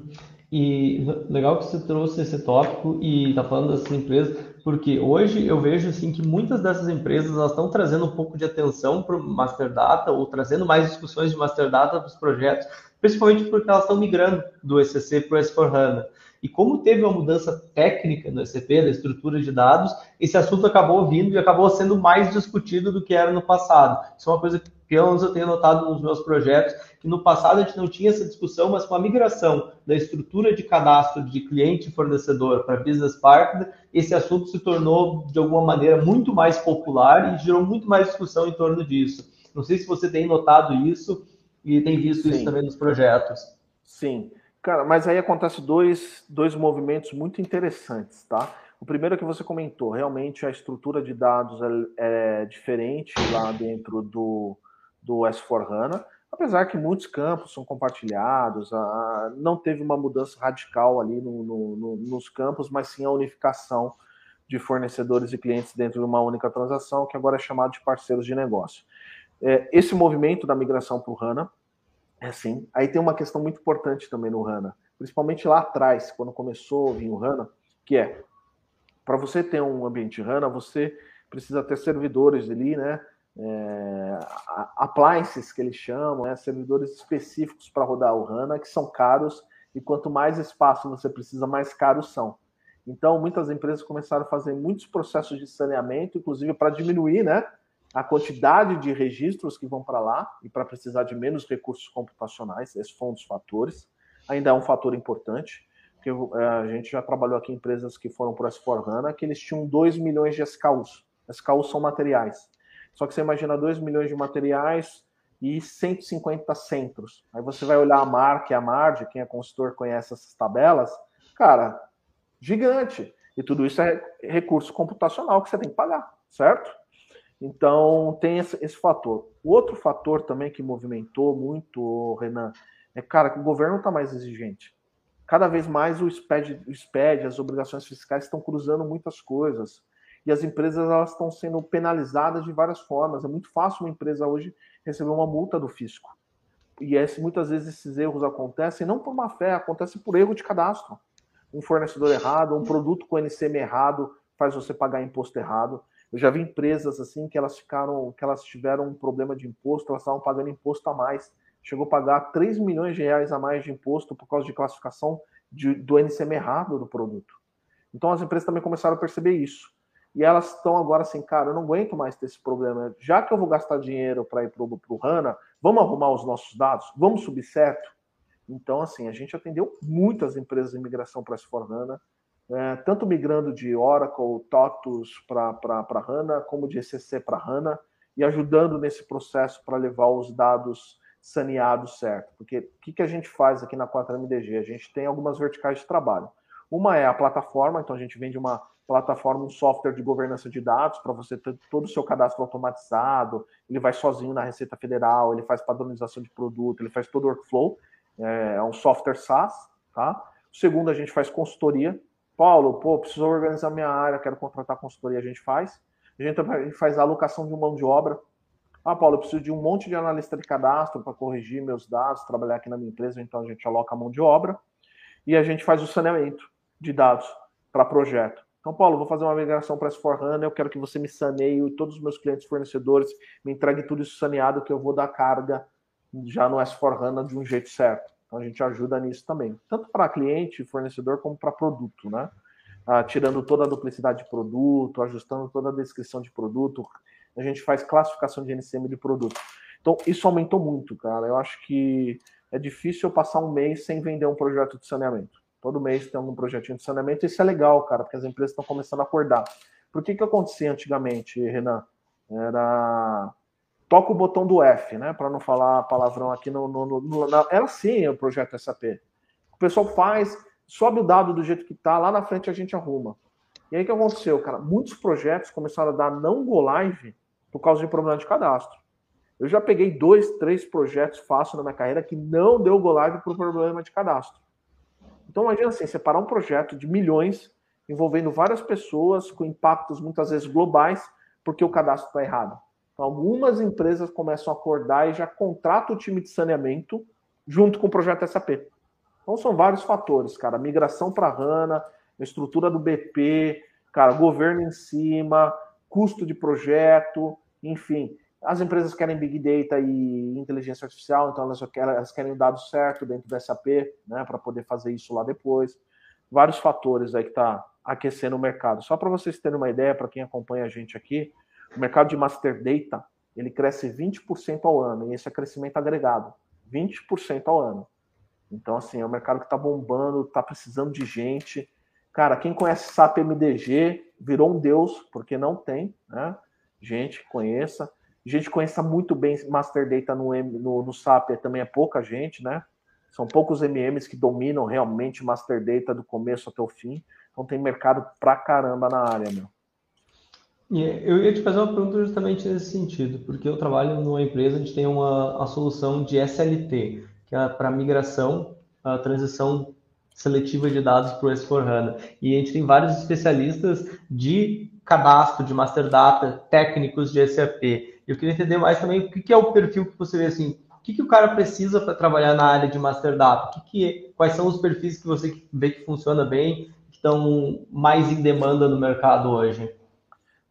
E legal que você trouxe esse tópico e está falando dessas empresas, porque hoje eu vejo assim que muitas dessas empresas elas estão trazendo um pouco de atenção para o Master Data ou trazendo mais discussões de Master Data para os projetos, principalmente porque elas estão migrando do ECC para o S4HANA. E como teve uma mudança técnica no SCP, da estrutura de dados, esse assunto acabou vindo e acabou sendo mais discutido do que era no passado. Isso é uma coisa que, pelo menos, eu tenho notado nos meus projetos, que no passado a gente não tinha essa discussão, mas com a migração da estrutura de cadastro de cliente e fornecedor para business partner, esse assunto se tornou, de alguma maneira, muito mais popular e gerou muito mais discussão em torno disso. Não sei se você tem notado isso e tem visto Sim. isso também nos projetos. Sim. Cara, mas aí acontece dois, dois movimentos muito interessantes, tá? O primeiro é que você comentou, realmente a estrutura de dados é, é diferente lá dentro do, do S4HANA, apesar que muitos campos são compartilhados, a, não teve uma mudança radical ali no, no, no, nos campos, mas sim a unificação de fornecedores e clientes dentro de uma única transação, que agora é chamado de parceiros de negócio. É, esse movimento da migração para o HANA é assim. Aí tem uma questão muito importante também no HANA, principalmente lá atrás, quando começou a vir o HANA, que é para você ter um ambiente HANA, você precisa ter servidores ali, né? É, appliances que eles chamam, né, servidores específicos para rodar o HANA, que são caros, e quanto mais espaço você precisa, mais caros são. Então, muitas empresas começaram a fazer muitos processos de saneamento, inclusive para diminuir né, a quantidade de registros que vão para lá e para precisar de menos recursos computacionais, esses um dos fatores. Ainda é um fator importante, porque é, a gente já trabalhou aqui em empresas que foram para o S4HANA, que eles tinham 2 milhões de SKUs. SKUs são materiais. Só que você imagina 2 milhões de materiais e 150 centros. Aí você vai olhar a marca e a margem, quem é consultor conhece essas tabelas, cara, gigante. E tudo isso é recurso computacional que você tem que pagar, certo? Então tem esse, esse fator. O outro fator também que movimentou muito, Renan, é cara que o governo está mais exigente. Cada vez mais o SPED, o SPED, as obrigações fiscais estão cruzando muitas coisas e as empresas elas estão sendo penalizadas de várias formas. É muito fácil uma empresa hoje receber uma multa do fisco. E esse, muitas vezes esses erros acontecem não por má fé, acontece por erro de cadastro. Um fornecedor errado, um produto com NCM errado faz você pagar imposto errado. Eu já vi empresas assim que elas ficaram, que elas tiveram um problema de imposto, elas estavam pagando imposto a mais. Chegou a pagar 3 milhões de reais a mais de imposto por causa de classificação de, do NCM errado do produto. Então as empresas também começaram a perceber isso. E elas estão agora assim, cara, eu não aguento mais ter esse problema. Já que eu vou gastar dinheiro para ir para o HANA, vamos arrumar os nossos dados? Vamos subir certo? Então, assim, a gente atendeu muitas empresas de migração para S4HANA, é, tanto migrando de Oracle, TOTUS para HANA, como de ECC para HANA, e ajudando nesse processo para levar os dados saneados certo. Porque o que, que a gente faz aqui na 4MDG? A gente tem algumas verticais de trabalho. Uma é a plataforma, então a gente vende uma plataforma, um software de governança de dados para você ter todo o seu cadastro automatizado. Ele vai sozinho na Receita Federal, ele faz padronização de produto, ele faz todo o workflow. É, é um software SaaS, tá? O segundo, a gente faz consultoria. Paulo, pô, preciso organizar minha área, quero contratar consultoria, a gente faz. A gente, faz a alocação de mão de obra. Ah, Paulo, eu preciso de um monte de analista de cadastro para corrigir meus dados, trabalhar aqui na minha empresa, então a gente aloca a mão de obra. E a gente faz o saneamento de dados para projeto. Então, Paulo, vou fazer uma migração para S4HANA, eu quero que você me saneie todos os meus clientes fornecedores, me entregue tudo isso saneado, que eu vou dar carga já no S4HANA de um jeito certo. Então, a gente ajuda nisso também, tanto para cliente, fornecedor, como para produto, né? Ah, tirando toda a duplicidade de produto, ajustando toda a descrição de produto, a gente faz classificação de NCM de produto. Então, isso aumentou muito, cara. Eu acho que é difícil eu passar um mês sem vender um projeto de saneamento. Todo mês tem algum projetinho de saneamento. Isso é legal, cara, porque as empresas estão começando a acordar. Por que que acontecia antigamente, Renan? Era toca o botão do F, né? Para não falar palavrão aqui no, no, no, na... era assim o projeto SAP. O pessoal faz, sobe o dado do jeito que tá, lá na frente a gente arruma. E aí o que aconteceu, cara? Muitos projetos começaram a dar não go live por causa de problema de cadastro. Eu já peguei dois, três projetos fácil na minha carreira que não deu go live por problema de cadastro. Então, imagina assim, separar um projeto de milhões, envolvendo várias pessoas, com impactos muitas vezes globais, porque o cadastro está errado. Então, algumas empresas começam a acordar e já contratam o time de saneamento junto com o projeto SAP. Então, são vários fatores, cara. Migração para HANA, estrutura do BP, cara, governo em cima, custo de projeto, enfim. As empresas querem Big Data e inteligência artificial, então elas querem, elas querem o dado certo dentro do SAP, né, para poder fazer isso lá depois. Vários fatores aí que está aquecendo o mercado. Só para vocês terem uma ideia, para quem acompanha a gente aqui, o mercado de Master Data ele cresce 20% ao ano, e esse é crescimento agregado, 20% ao ano. Então, assim, é um mercado que está bombando, está precisando de gente. Cara, quem conhece SAP MDG virou um deus, porque não tem, né? Gente, conheça gente conheça muito bem Master Data no, no, no SAP também é pouca gente, né? São poucos MMs que dominam realmente Master Data do começo até o fim. Então tem mercado pra caramba na área, meu. Eu ia te fazer uma pergunta justamente nesse sentido, porque eu trabalho numa empresa, a gente tem uma, solução de SLT, que é para migração, a transição seletiva de dados para o S4HANA. E a gente tem vários especialistas de cadastro, de Master Data, técnicos de SAP. Eu queria entender mais também o que é o perfil que você vê assim, o que, que o cara precisa para trabalhar na área de Master Data? Que que é, quais são os perfis que você vê que funciona bem, que estão mais em demanda no mercado hoje?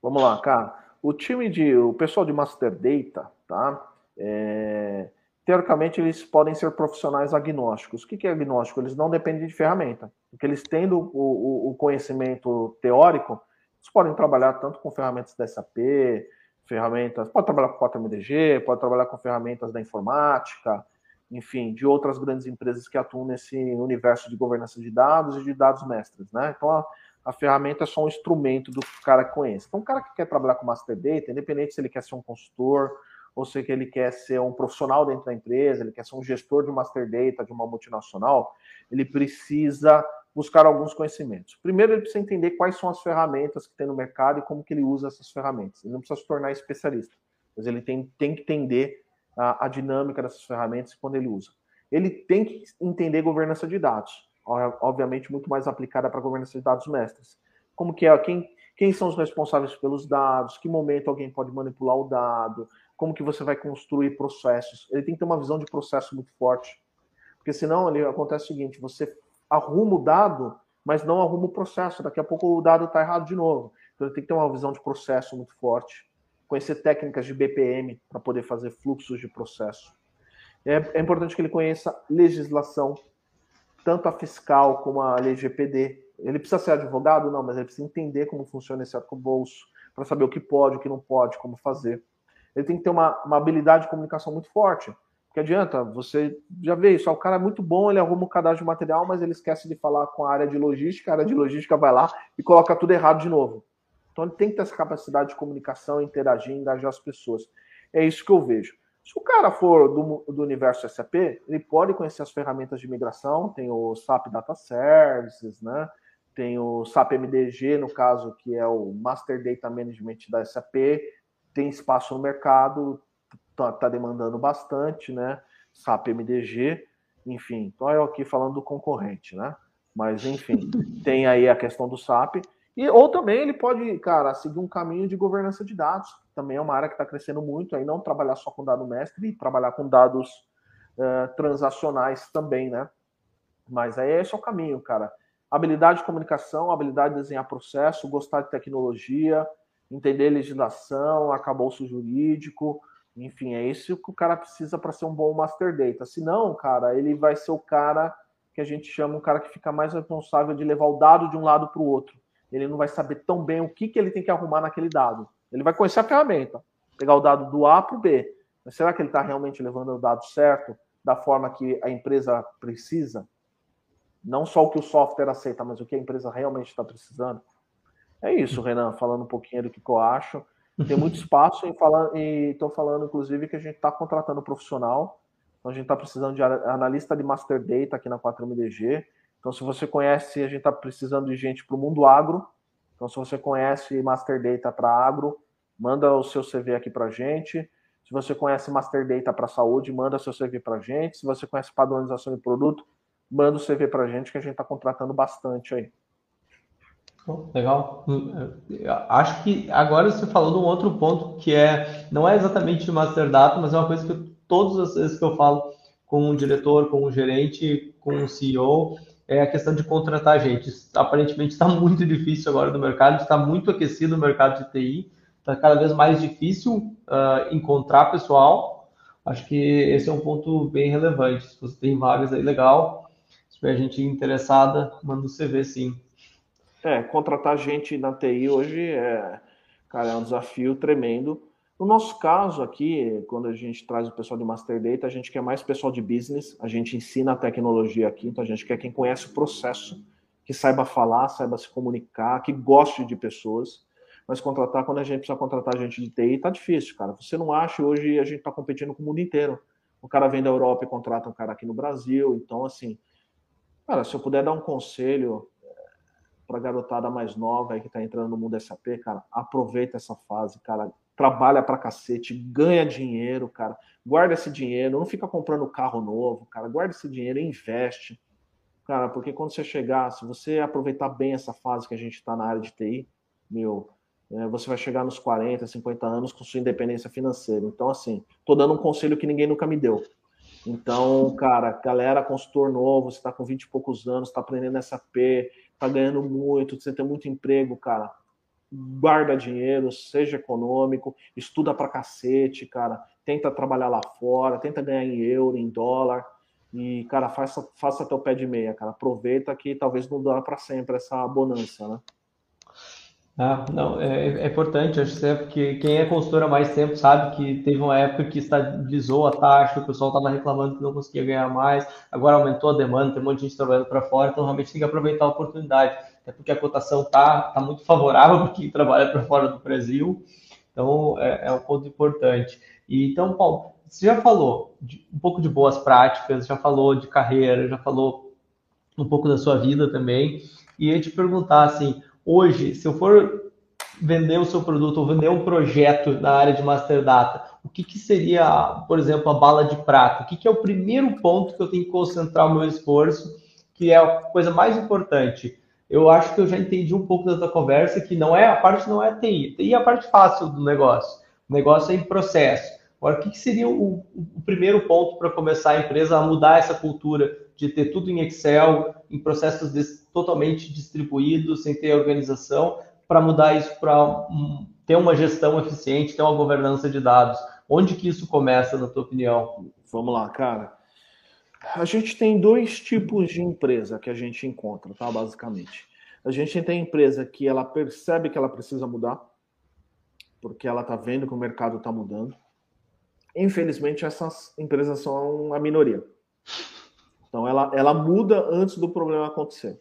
Vamos lá, cara. O time de, o pessoal de Master Data, tá? É, teoricamente eles podem ser profissionais agnósticos. O que, é agnóstico? Eles não dependem de ferramenta. Porque eles tendo o, o, o conhecimento teórico, eles podem trabalhar tanto com ferramentas da SAP, ferramentas, pode trabalhar com 4MDG, pode trabalhar com ferramentas da informática, enfim, de outras grandes empresas que atuam nesse universo de governança de dados e de dados mestres, né? Então a, a ferramenta é só um instrumento do cara que conhece. Então, o cara que quer trabalhar com Master Data, independente se ele quer ser um consultor ou se ele quer ser um profissional dentro da empresa, ele quer ser um gestor de master data de uma multinacional, ele precisa buscar alguns conhecimentos. Primeiro, ele precisa entender quais são as ferramentas que tem no mercado e como que ele usa essas ferramentas. Ele não precisa se tornar especialista, mas ele tem, tem que entender a, a dinâmica dessas ferramentas quando ele usa. Ele tem que entender governança de dados, obviamente muito mais aplicada para governança de dados mestres. Como que é, quem, quem são os responsáveis pelos dados, que momento alguém pode manipular o dado, como que você vai construir processos. Ele tem que ter uma visão de processo muito forte. Porque senão ele, acontece o seguinte, você arruma o dado, mas não arruma o processo. Daqui a pouco o dado está errado de novo. Então ele tem que ter uma visão de processo muito forte, conhecer técnicas de BPM para poder fazer fluxos de processo. É, é, importante que ele conheça legislação, tanto a fiscal como a LGPD. Ele precisa ser advogado? Não, mas ele precisa entender como funciona esse arcabouço, para saber o que pode, o que não pode, como fazer. Ele tem que ter uma, uma habilidade de comunicação muito forte. Porque adianta, você já vê isso, o cara é muito bom, ele arruma o cadastro de material, mas ele esquece de falar com a área de logística, a área de logística vai lá e coloca tudo errado de novo. Então ele tem que ter essa capacidade de comunicação, interagir, engajar as pessoas. É isso que eu vejo. Se o cara for do, do universo SAP, ele pode conhecer as ferramentas de migração, tem o SAP Data Services, né? tem o SAP MDG, no caso, que é o Master Data Management da SAP, tem espaço no mercado, tá, tá demandando bastante, né? SAP MDG, enfim, então eu aqui falando do concorrente, né? Mas enfim, tem aí a questão do SAP. E, ou também ele pode, cara, seguir um caminho de governança de dados, também é uma área que está crescendo muito, aí não trabalhar só com dado mestre, e trabalhar com dados uh, transacionais também, né? Mas aí esse é o caminho, cara. Habilidade de comunicação, habilidade de desenhar processo, gostar de tecnologia, entender legislação, acabouço jurídico, enfim, é isso que o cara precisa para ser um bom master data. Se não, cara, ele vai ser o cara que a gente chama um cara que fica mais responsável de levar o dado de um lado para o outro. Ele não vai saber tão bem o que, que ele tem que arrumar naquele dado. Ele vai conhecer a ferramenta, pegar o dado do A para o B. Mas será que ele está realmente levando o dado certo, da forma que a empresa precisa? Não só o que o software aceita, mas o que a empresa realmente está precisando. É isso, Renan, falando um pouquinho do que eu acho. Tem muito espaço e estou falando, inclusive, que a gente está contratando profissional. Então, a gente está precisando de analista de Master Data aqui na 4MDG. Então, se você conhece, a gente está precisando de gente para o mundo agro. Então, se você conhece Master Data para agro, manda o seu CV aqui para a gente. Se você conhece Master Data para saúde, manda seu CV para a gente. Se você conhece padronização de produto, manda o CV para a gente, que a gente está contratando bastante aí. Legal. Acho que agora você falou de um outro ponto que é não é exatamente Master Data, mas é uma coisa que todas as vezes que eu falo com um diretor, com um gerente, com um CEO, é a questão de contratar gente. Aparentemente está muito difícil agora no mercado, está muito aquecido o mercado de TI, está cada vez mais difícil uh, encontrar pessoal. Acho que esse é um ponto bem relevante. Se você tem vagas aí, legal. Se tiver gente interessada, manda o CV sim. É, contratar gente na TI hoje é, cara, é um desafio tremendo. No nosso caso aqui, quando a gente traz o pessoal de Master Data, a gente quer mais pessoal de business, a gente ensina a tecnologia aqui, então a gente quer quem conhece o processo, que saiba falar, saiba se comunicar, que goste de pessoas. Mas contratar, quando a gente precisa contratar gente de TI, tá difícil, cara. Você não acha, hoje a gente está competindo com o mundo inteiro. O cara vem da Europa e contrata um cara aqui no Brasil. Então, assim, cara, se eu puder dar um conselho, para a garotada mais nova aí que está entrando no mundo SAP, cara, aproveita essa fase, cara, trabalha para cacete, ganha dinheiro, cara, guarda esse dinheiro, não fica comprando carro novo, cara, guarda esse dinheiro e investe, cara, porque quando você chegar, se você aproveitar bem essa fase que a gente está na área de TI, meu, é, você vai chegar nos 40, 50 anos com sua independência financeira. Então, assim, tô dando um conselho que ninguém nunca me deu. Então, cara, galera, consultor novo, você está com 20 e poucos anos, está aprendendo SAP, tá ganhando muito, você tem muito emprego, cara, guarda dinheiro, seja econômico, estuda pra cacete, cara, tenta trabalhar lá fora, tenta ganhar em euro, em dólar, e, cara, faça, faça o pé de meia, cara, aproveita que talvez não dá para sempre essa bonança, né? Ah, não, é, é importante, acho que é porque quem é consultor há mais tempo sabe que teve uma época que estabilizou a taxa, o pessoal estava reclamando que não conseguia ganhar mais, agora aumentou a demanda, tem um monte de gente trabalhando para fora, então realmente tem que aproveitar a oportunidade, até porque a cotação está tá muito favorável para quem trabalha para fora do Brasil, então é, é um ponto importante. E, então, Paulo, você já falou de, um pouco de boas práticas, já falou de carreira, já falou um pouco da sua vida também. E eu te perguntar assim, hoje, se eu for vender o seu produto ou vender um projeto na área de Master Data, o que, que seria, por exemplo, a bala de prata? O que, que é o primeiro ponto que eu tenho que concentrar o meu esforço, que é a coisa mais importante? Eu acho que eu já entendi um pouco dessa conversa que não é a parte não é TI. TI é a parte fácil do negócio. O negócio é em processo. Agora, o que, seria o, o primeiro ponto para começar a empresa a mudar essa cultura de ter tudo em Excel, em processos totalmente distribuídos, sem ter organização, para mudar isso para ter uma gestão eficiente, ter uma governança de dados? Onde que isso começa, na tua opinião? Vamos lá, cara. A gente tem dois tipos de empresa que a gente encontra, tá? Basicamente. A gente tem a empresa que ela percebe que ela precisa mudar, porque ela está vendo que o mercado está mudando. Infelizmente, essas empresas são a minoria. Então, ela, ela muda antes do problema acontecer.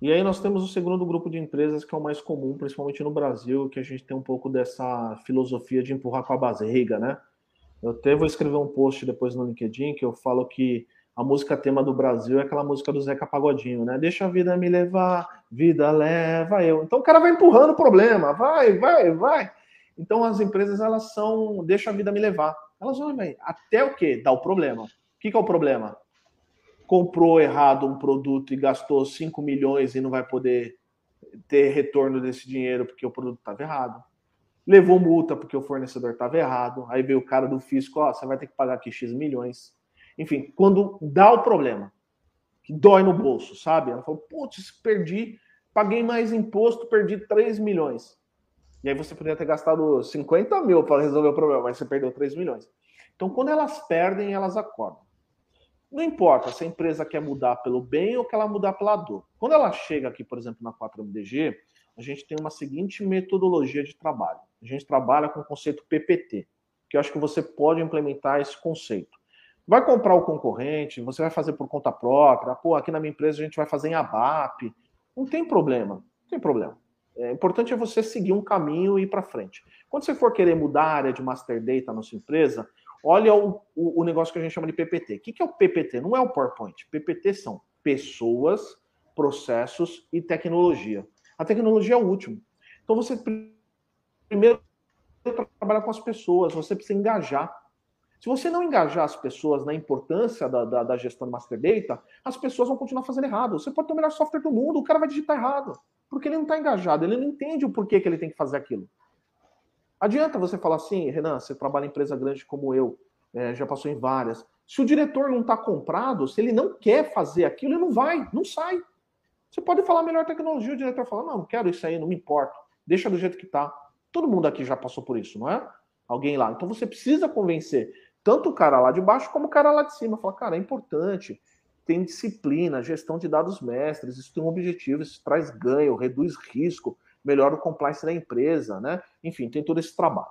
E aí nós temos o segundo grupo de empresas que é o mais comum, principalmente no Brasil, que a gente tem um pouco dessa filosofia de empurrar com a barriga, né? Eu até vou escrever um post depois no LinkedIn que eu falo que a música tema do Brasil é aquela música do Zeca Pagodinho, né? Deixa a vida me levar, vida leva eu. Então o cara vai empurrando o problema, vai, vai, vai. Então as empresas elas são, deixa a vida me levar. Elas vão até o quê? Dá o problema. O que, que é o problema? comprou errado um produto e gastou 5 milhões e não vai poder ter retorno desse dinheiro porque o produto estava errado. Levou multa porque o fornecedor estava errado. Aí veio o cara do fisco, ó, você vai ter que pagar aqui X milhões. Enfim, quando dá o problema, que dói no bolso, sabe? Ela falou, putz, perdi, paguei mais imposto, perdi 3 milhões. E aí você poderia ter gastado 50 mil para resolver o problema, mas você perdeu 3 milhões. Então, quando elas perdem, elas acordam. Não importa se a empresa quer mudar pelo bem ou quer ela mudar pela dor. Quando ela chega aqui, por exemplo, na 4MDG, a gente tem uma seguinte metodologia de trabalho. A gente trabalha com o conceito PPT, que eu acho que você pode implementar esse conceito. Vai comprar o concorrente, você vai fazer por conta própria, pô, aqui na minha empresa a gente vai fazer em ABAP. Não tem problema, não tem problema. É importante é você seguir um caminho e ir para frente. Quando você for querer mudar a área de Master Data na sua empresa, Olha o, o, o, negócio que a gente chama de PPT. O que, que é o PPT? Não é o PowerPoint. PPT são pessoas, processos e tecnologia. A tecnologia é o último. Então você primeiro trabalha com as pessoas, você precisa engajar. Se você não engajar as pessoas na importância da, da, da gestão de Master Data, as pessoas vão continuar fazendo errado. Você pode ter o melhor software do mundo, o cara vai digitar errado. Porque ele não está engajado, ele não entende o porquê que ele tem que fazer aquilo. Adianta você falar assim, Renan, você trabalha em empresa grande como eu, é, já passou em várias. Se o diretor não está comprado, se ele não quer fazer aquilo, ele não vai, não sai. Você pode falar melhor tecnologia, o diretor fala, não, não quero isso aí, não me importa, deixa do jeito que está. Todo mundo aqui já passou por isso, não é? Alguém lá. Então você precisa convencer tanto o cara lá de baixo como o cara lá de cima. Fala, cara, é importante, tem disciplina, gestão de dados mestres, isso tem um objetivo, isso traz ganho, reduz risco, melhora o compliance da empresa, né? Enfim, tem todo esse trabalho.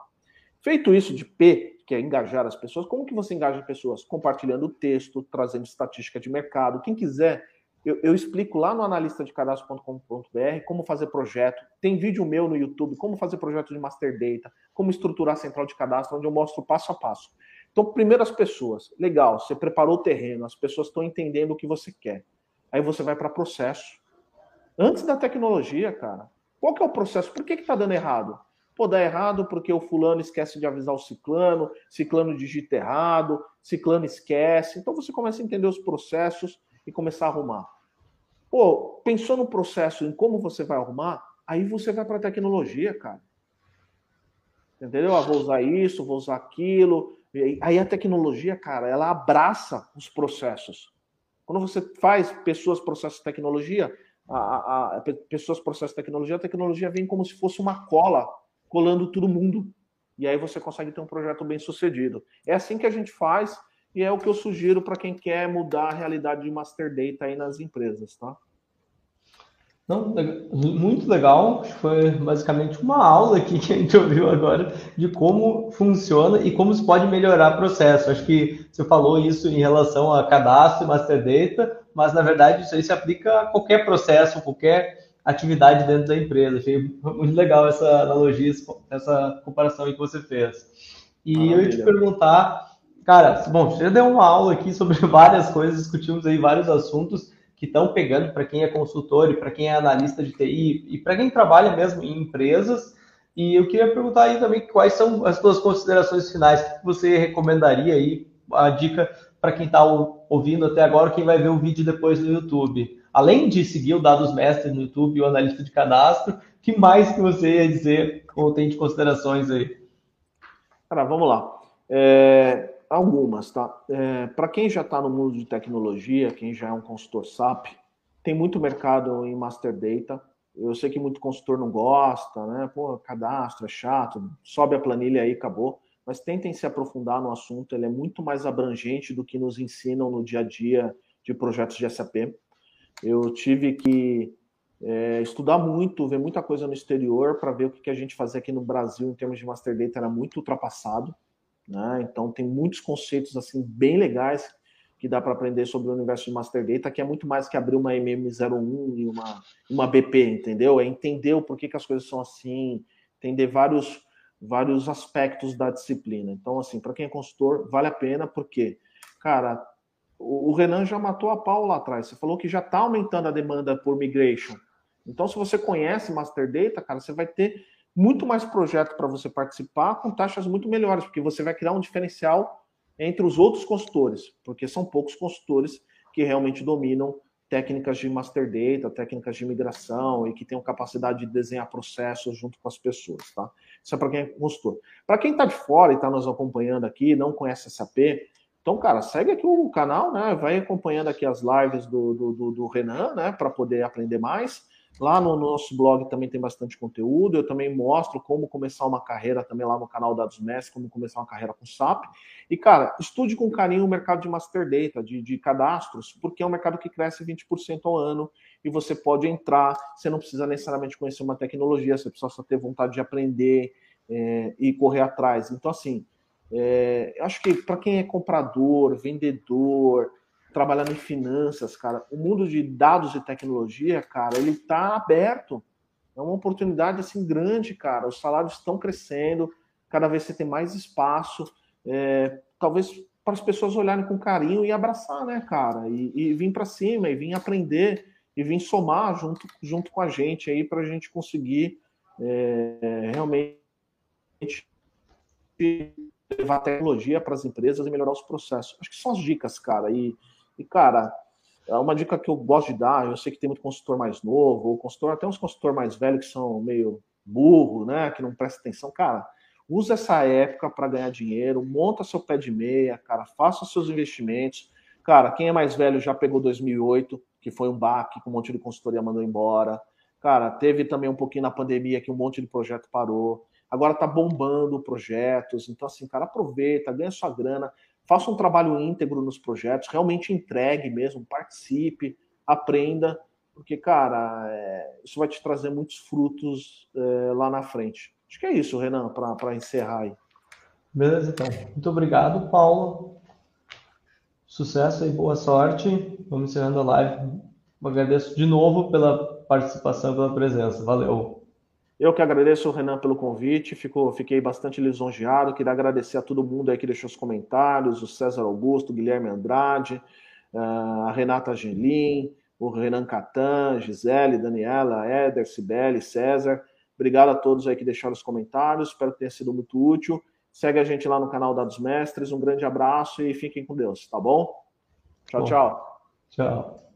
Feito isso de P, que é engajar as pessoas, como que você engaja pessoas? Compartilhando texto, trazendo estatística de mercado. Quem quiser, eu, eu explico lá no analista de cadastro.com.br como fazer projeto. Tem vídeo meu no YouTube, como fazer projeto de master data, como estruturar a central de cadastro, onde eu mostro passo a passo. Então, primeiro as pessoas. Legal, você preparou o terreno, as pessoas estão entendendo o que você quer. Aí você vai para processo. Antes da tecnologia, cara, qual que é o processo? Por que está dando errado? Pô, dá errado porque o fulano esquece de avisar o ciclano, ciclano digita errado, ciclano esquece. Então você começa a entender os processos e começar a arrumar. Pô, pensou no processo, em como você vai arrumar, aí você vai para a tecnologia, cara. Entendeu? Ah, vou usar isso, vou usar aquilo. Aí a tecnologia, cara, ela abraça os processos. Quando você faz pessoas, processos, tecnologia, a, a, a pessoas processam tecnologia, a tecnologia vem como se fosse uma cola colando todo mundo. E aí você consegue ter um projeto bem sucedido. É assim que a gente faz e é o que eu sugiro para quem quer mudar a realidade de Master Data aí nas empresas, tá? Não, muito legal. Foi basicamente uma aula aqui que a gente ouviu agora de como funciona e como se pode melhorar o processo. Acho que você falou isso em relação a cadastro e master data, mas na verdade isso aí se aplica a qualquer processo, qualquer atividade dentro da empresa. Achei muito legal essa analogia, essa comparação que você fez. E Maravilha. eu ia te perguntar, cara, bom, você já deu uma aula aqui sobre várias coisas, discutimos aí vários assuntos que estão pegando para quem é consultor e para quem é analista de TI e para quem trabalha mesmo em empresas. E eu queria perguntar aí também quais são as suas considerações finais, o que você recomendaria aí, a dica para quem está ouvindo até agora, quem vai ver o vídeo depois no YouTube. Além de seguir o Dados Mestres no YouTube e o analista de cadastro, que mais que você ia dizer ou tem de considerações aí? Cara, vamos lá. É, algumas, tá? É, Para quem já está no mundo de tecnologia, quem já é um consultor SAP, tem muito mercado em Master Data. Eu sei que muito consultor não gosta, né? Pô, cadastro é chato, sobe a planilha aí, acabou. Mas tentem se aprofundar no assunto, ele é muito mais abrangente do que nos ensinam no dia a dia de projetos de SAP. Eu tive que é, estudar muito, ver muita coisa no exterior para ver o que, que a gente fazia aqui no Brasil em termos de Master Data era muito ultrapassado. Né? Então tem muitos conceitos assim bem legais que dá para aprender sobre o universo de Master Data, que é muito mais que abrir uma MM01 e uma, uma BP, entendeu? É entender o porquê que as coisas são assim, entender vários, vários aspectos da disciplina. Então, assim, para quem é consultor, vale a pena, porque, cara, o, o Renan já matou a pau lá atrás. Você falou que já está aumentando a demanda por migration. Então, se você conhece Master Data, cara, você vai ter muito mais projeto para você participar com taxas muito melhores, porque você vai criar um diferencial entre os outros consultores, porque são poucos consultores que realmente dominam técnicas de master data, técnicas de migração e que tenham capacidade de desenhar processos junto com as pessoas, tá? Isso é para quem é consultor. Para quem está de fora e está nos acompanhando aqui, não conhece SAP, então, cara, segue aqui o canal, né? Vai acompanhando aqui as lives do, do, do, do Renan, né? Para poder aprender mais. Lá no nosso blog também tem bastante conteúdo. Eu também mostro como começar uma carreira também lá no canal Dados Mestre, como começar uma carreira com SAP. E, cara, estude com carinho o mercado de Master Data, de, de cadastros, porque é um mercado que cresce 20% ao ano e você pode entrar. Você não precisa necessariamente conhecer uma tecnologia, você precisa só ter vontade de aprender é, e correr atrás. Então, assim, é, acho que para quem é comprador, vendedor, trabalhando em finanças, cara, o mundo de dados e tecnologia, cara, ele está aberto. É uma oportunidade assim grande, cara. Os salários estão crescendo, cada vez você tem mais espaço. É, talvez para as pessoas olharem com carinho e abraçar, né, cara? E, e vir para cima, e vir aprender, e vir somar junto, junto com a gente aí para a gente conseguir é, realmente levar tecnologia para as empresas e melhorar os processos. Acho que são as dicas, cara. E e, cara, é uma dica que eu gosto de dar. Eu sei que tem muito consultor mais novo, ou consultor, até uns consultor mais velhos que são meio burro, né? Que não presta atenção. Cara, usa essa época para ganhar dinheiro, monta seu pé de meia, cara, faça seus investimentos. Cara, quem é mais velho já pegou 2008, que foi um baque, que um monte de consultoria mandou embora. Cara, teve também um pouquinho na pandemia que um monte de projeto parou. Agora tá bombando projetos. Então, assim, cara, aproveita, ganha sua grana faça um trabalho íntegro nos projetos, realmente entregue mesmo, participe, aprenda, porque, cara, é, isso vai te trazer muitos frutos é, lá na frente. Acho que é isso, Renan, para encerrar aí. Beleza, então. Muito obrigado, Paulo. Sucesso e boa sorte. Vamos encerrando a live. Agradeço de novo pela participação, pela presença. Valeu. Eu que agradeço o Renan pelo convite, fico, fiquei bastante lisonjeado. Queria agradecer a todo mundo aí que deixou os comentários: o César Augusto, o Guilherme Andrade, eh, a Renata Angelim, o Renan Catan, Gisele, Daniela, Éder, Cibele, César. Obrigado a todos aí que deixaram os comentários, espero que tenha sido muito útil. Segue a gente lá no canal Dados Mestres. Um grande abraço e fiquem com Deus, tá bom? Tchau, bom. tchau. Tchau.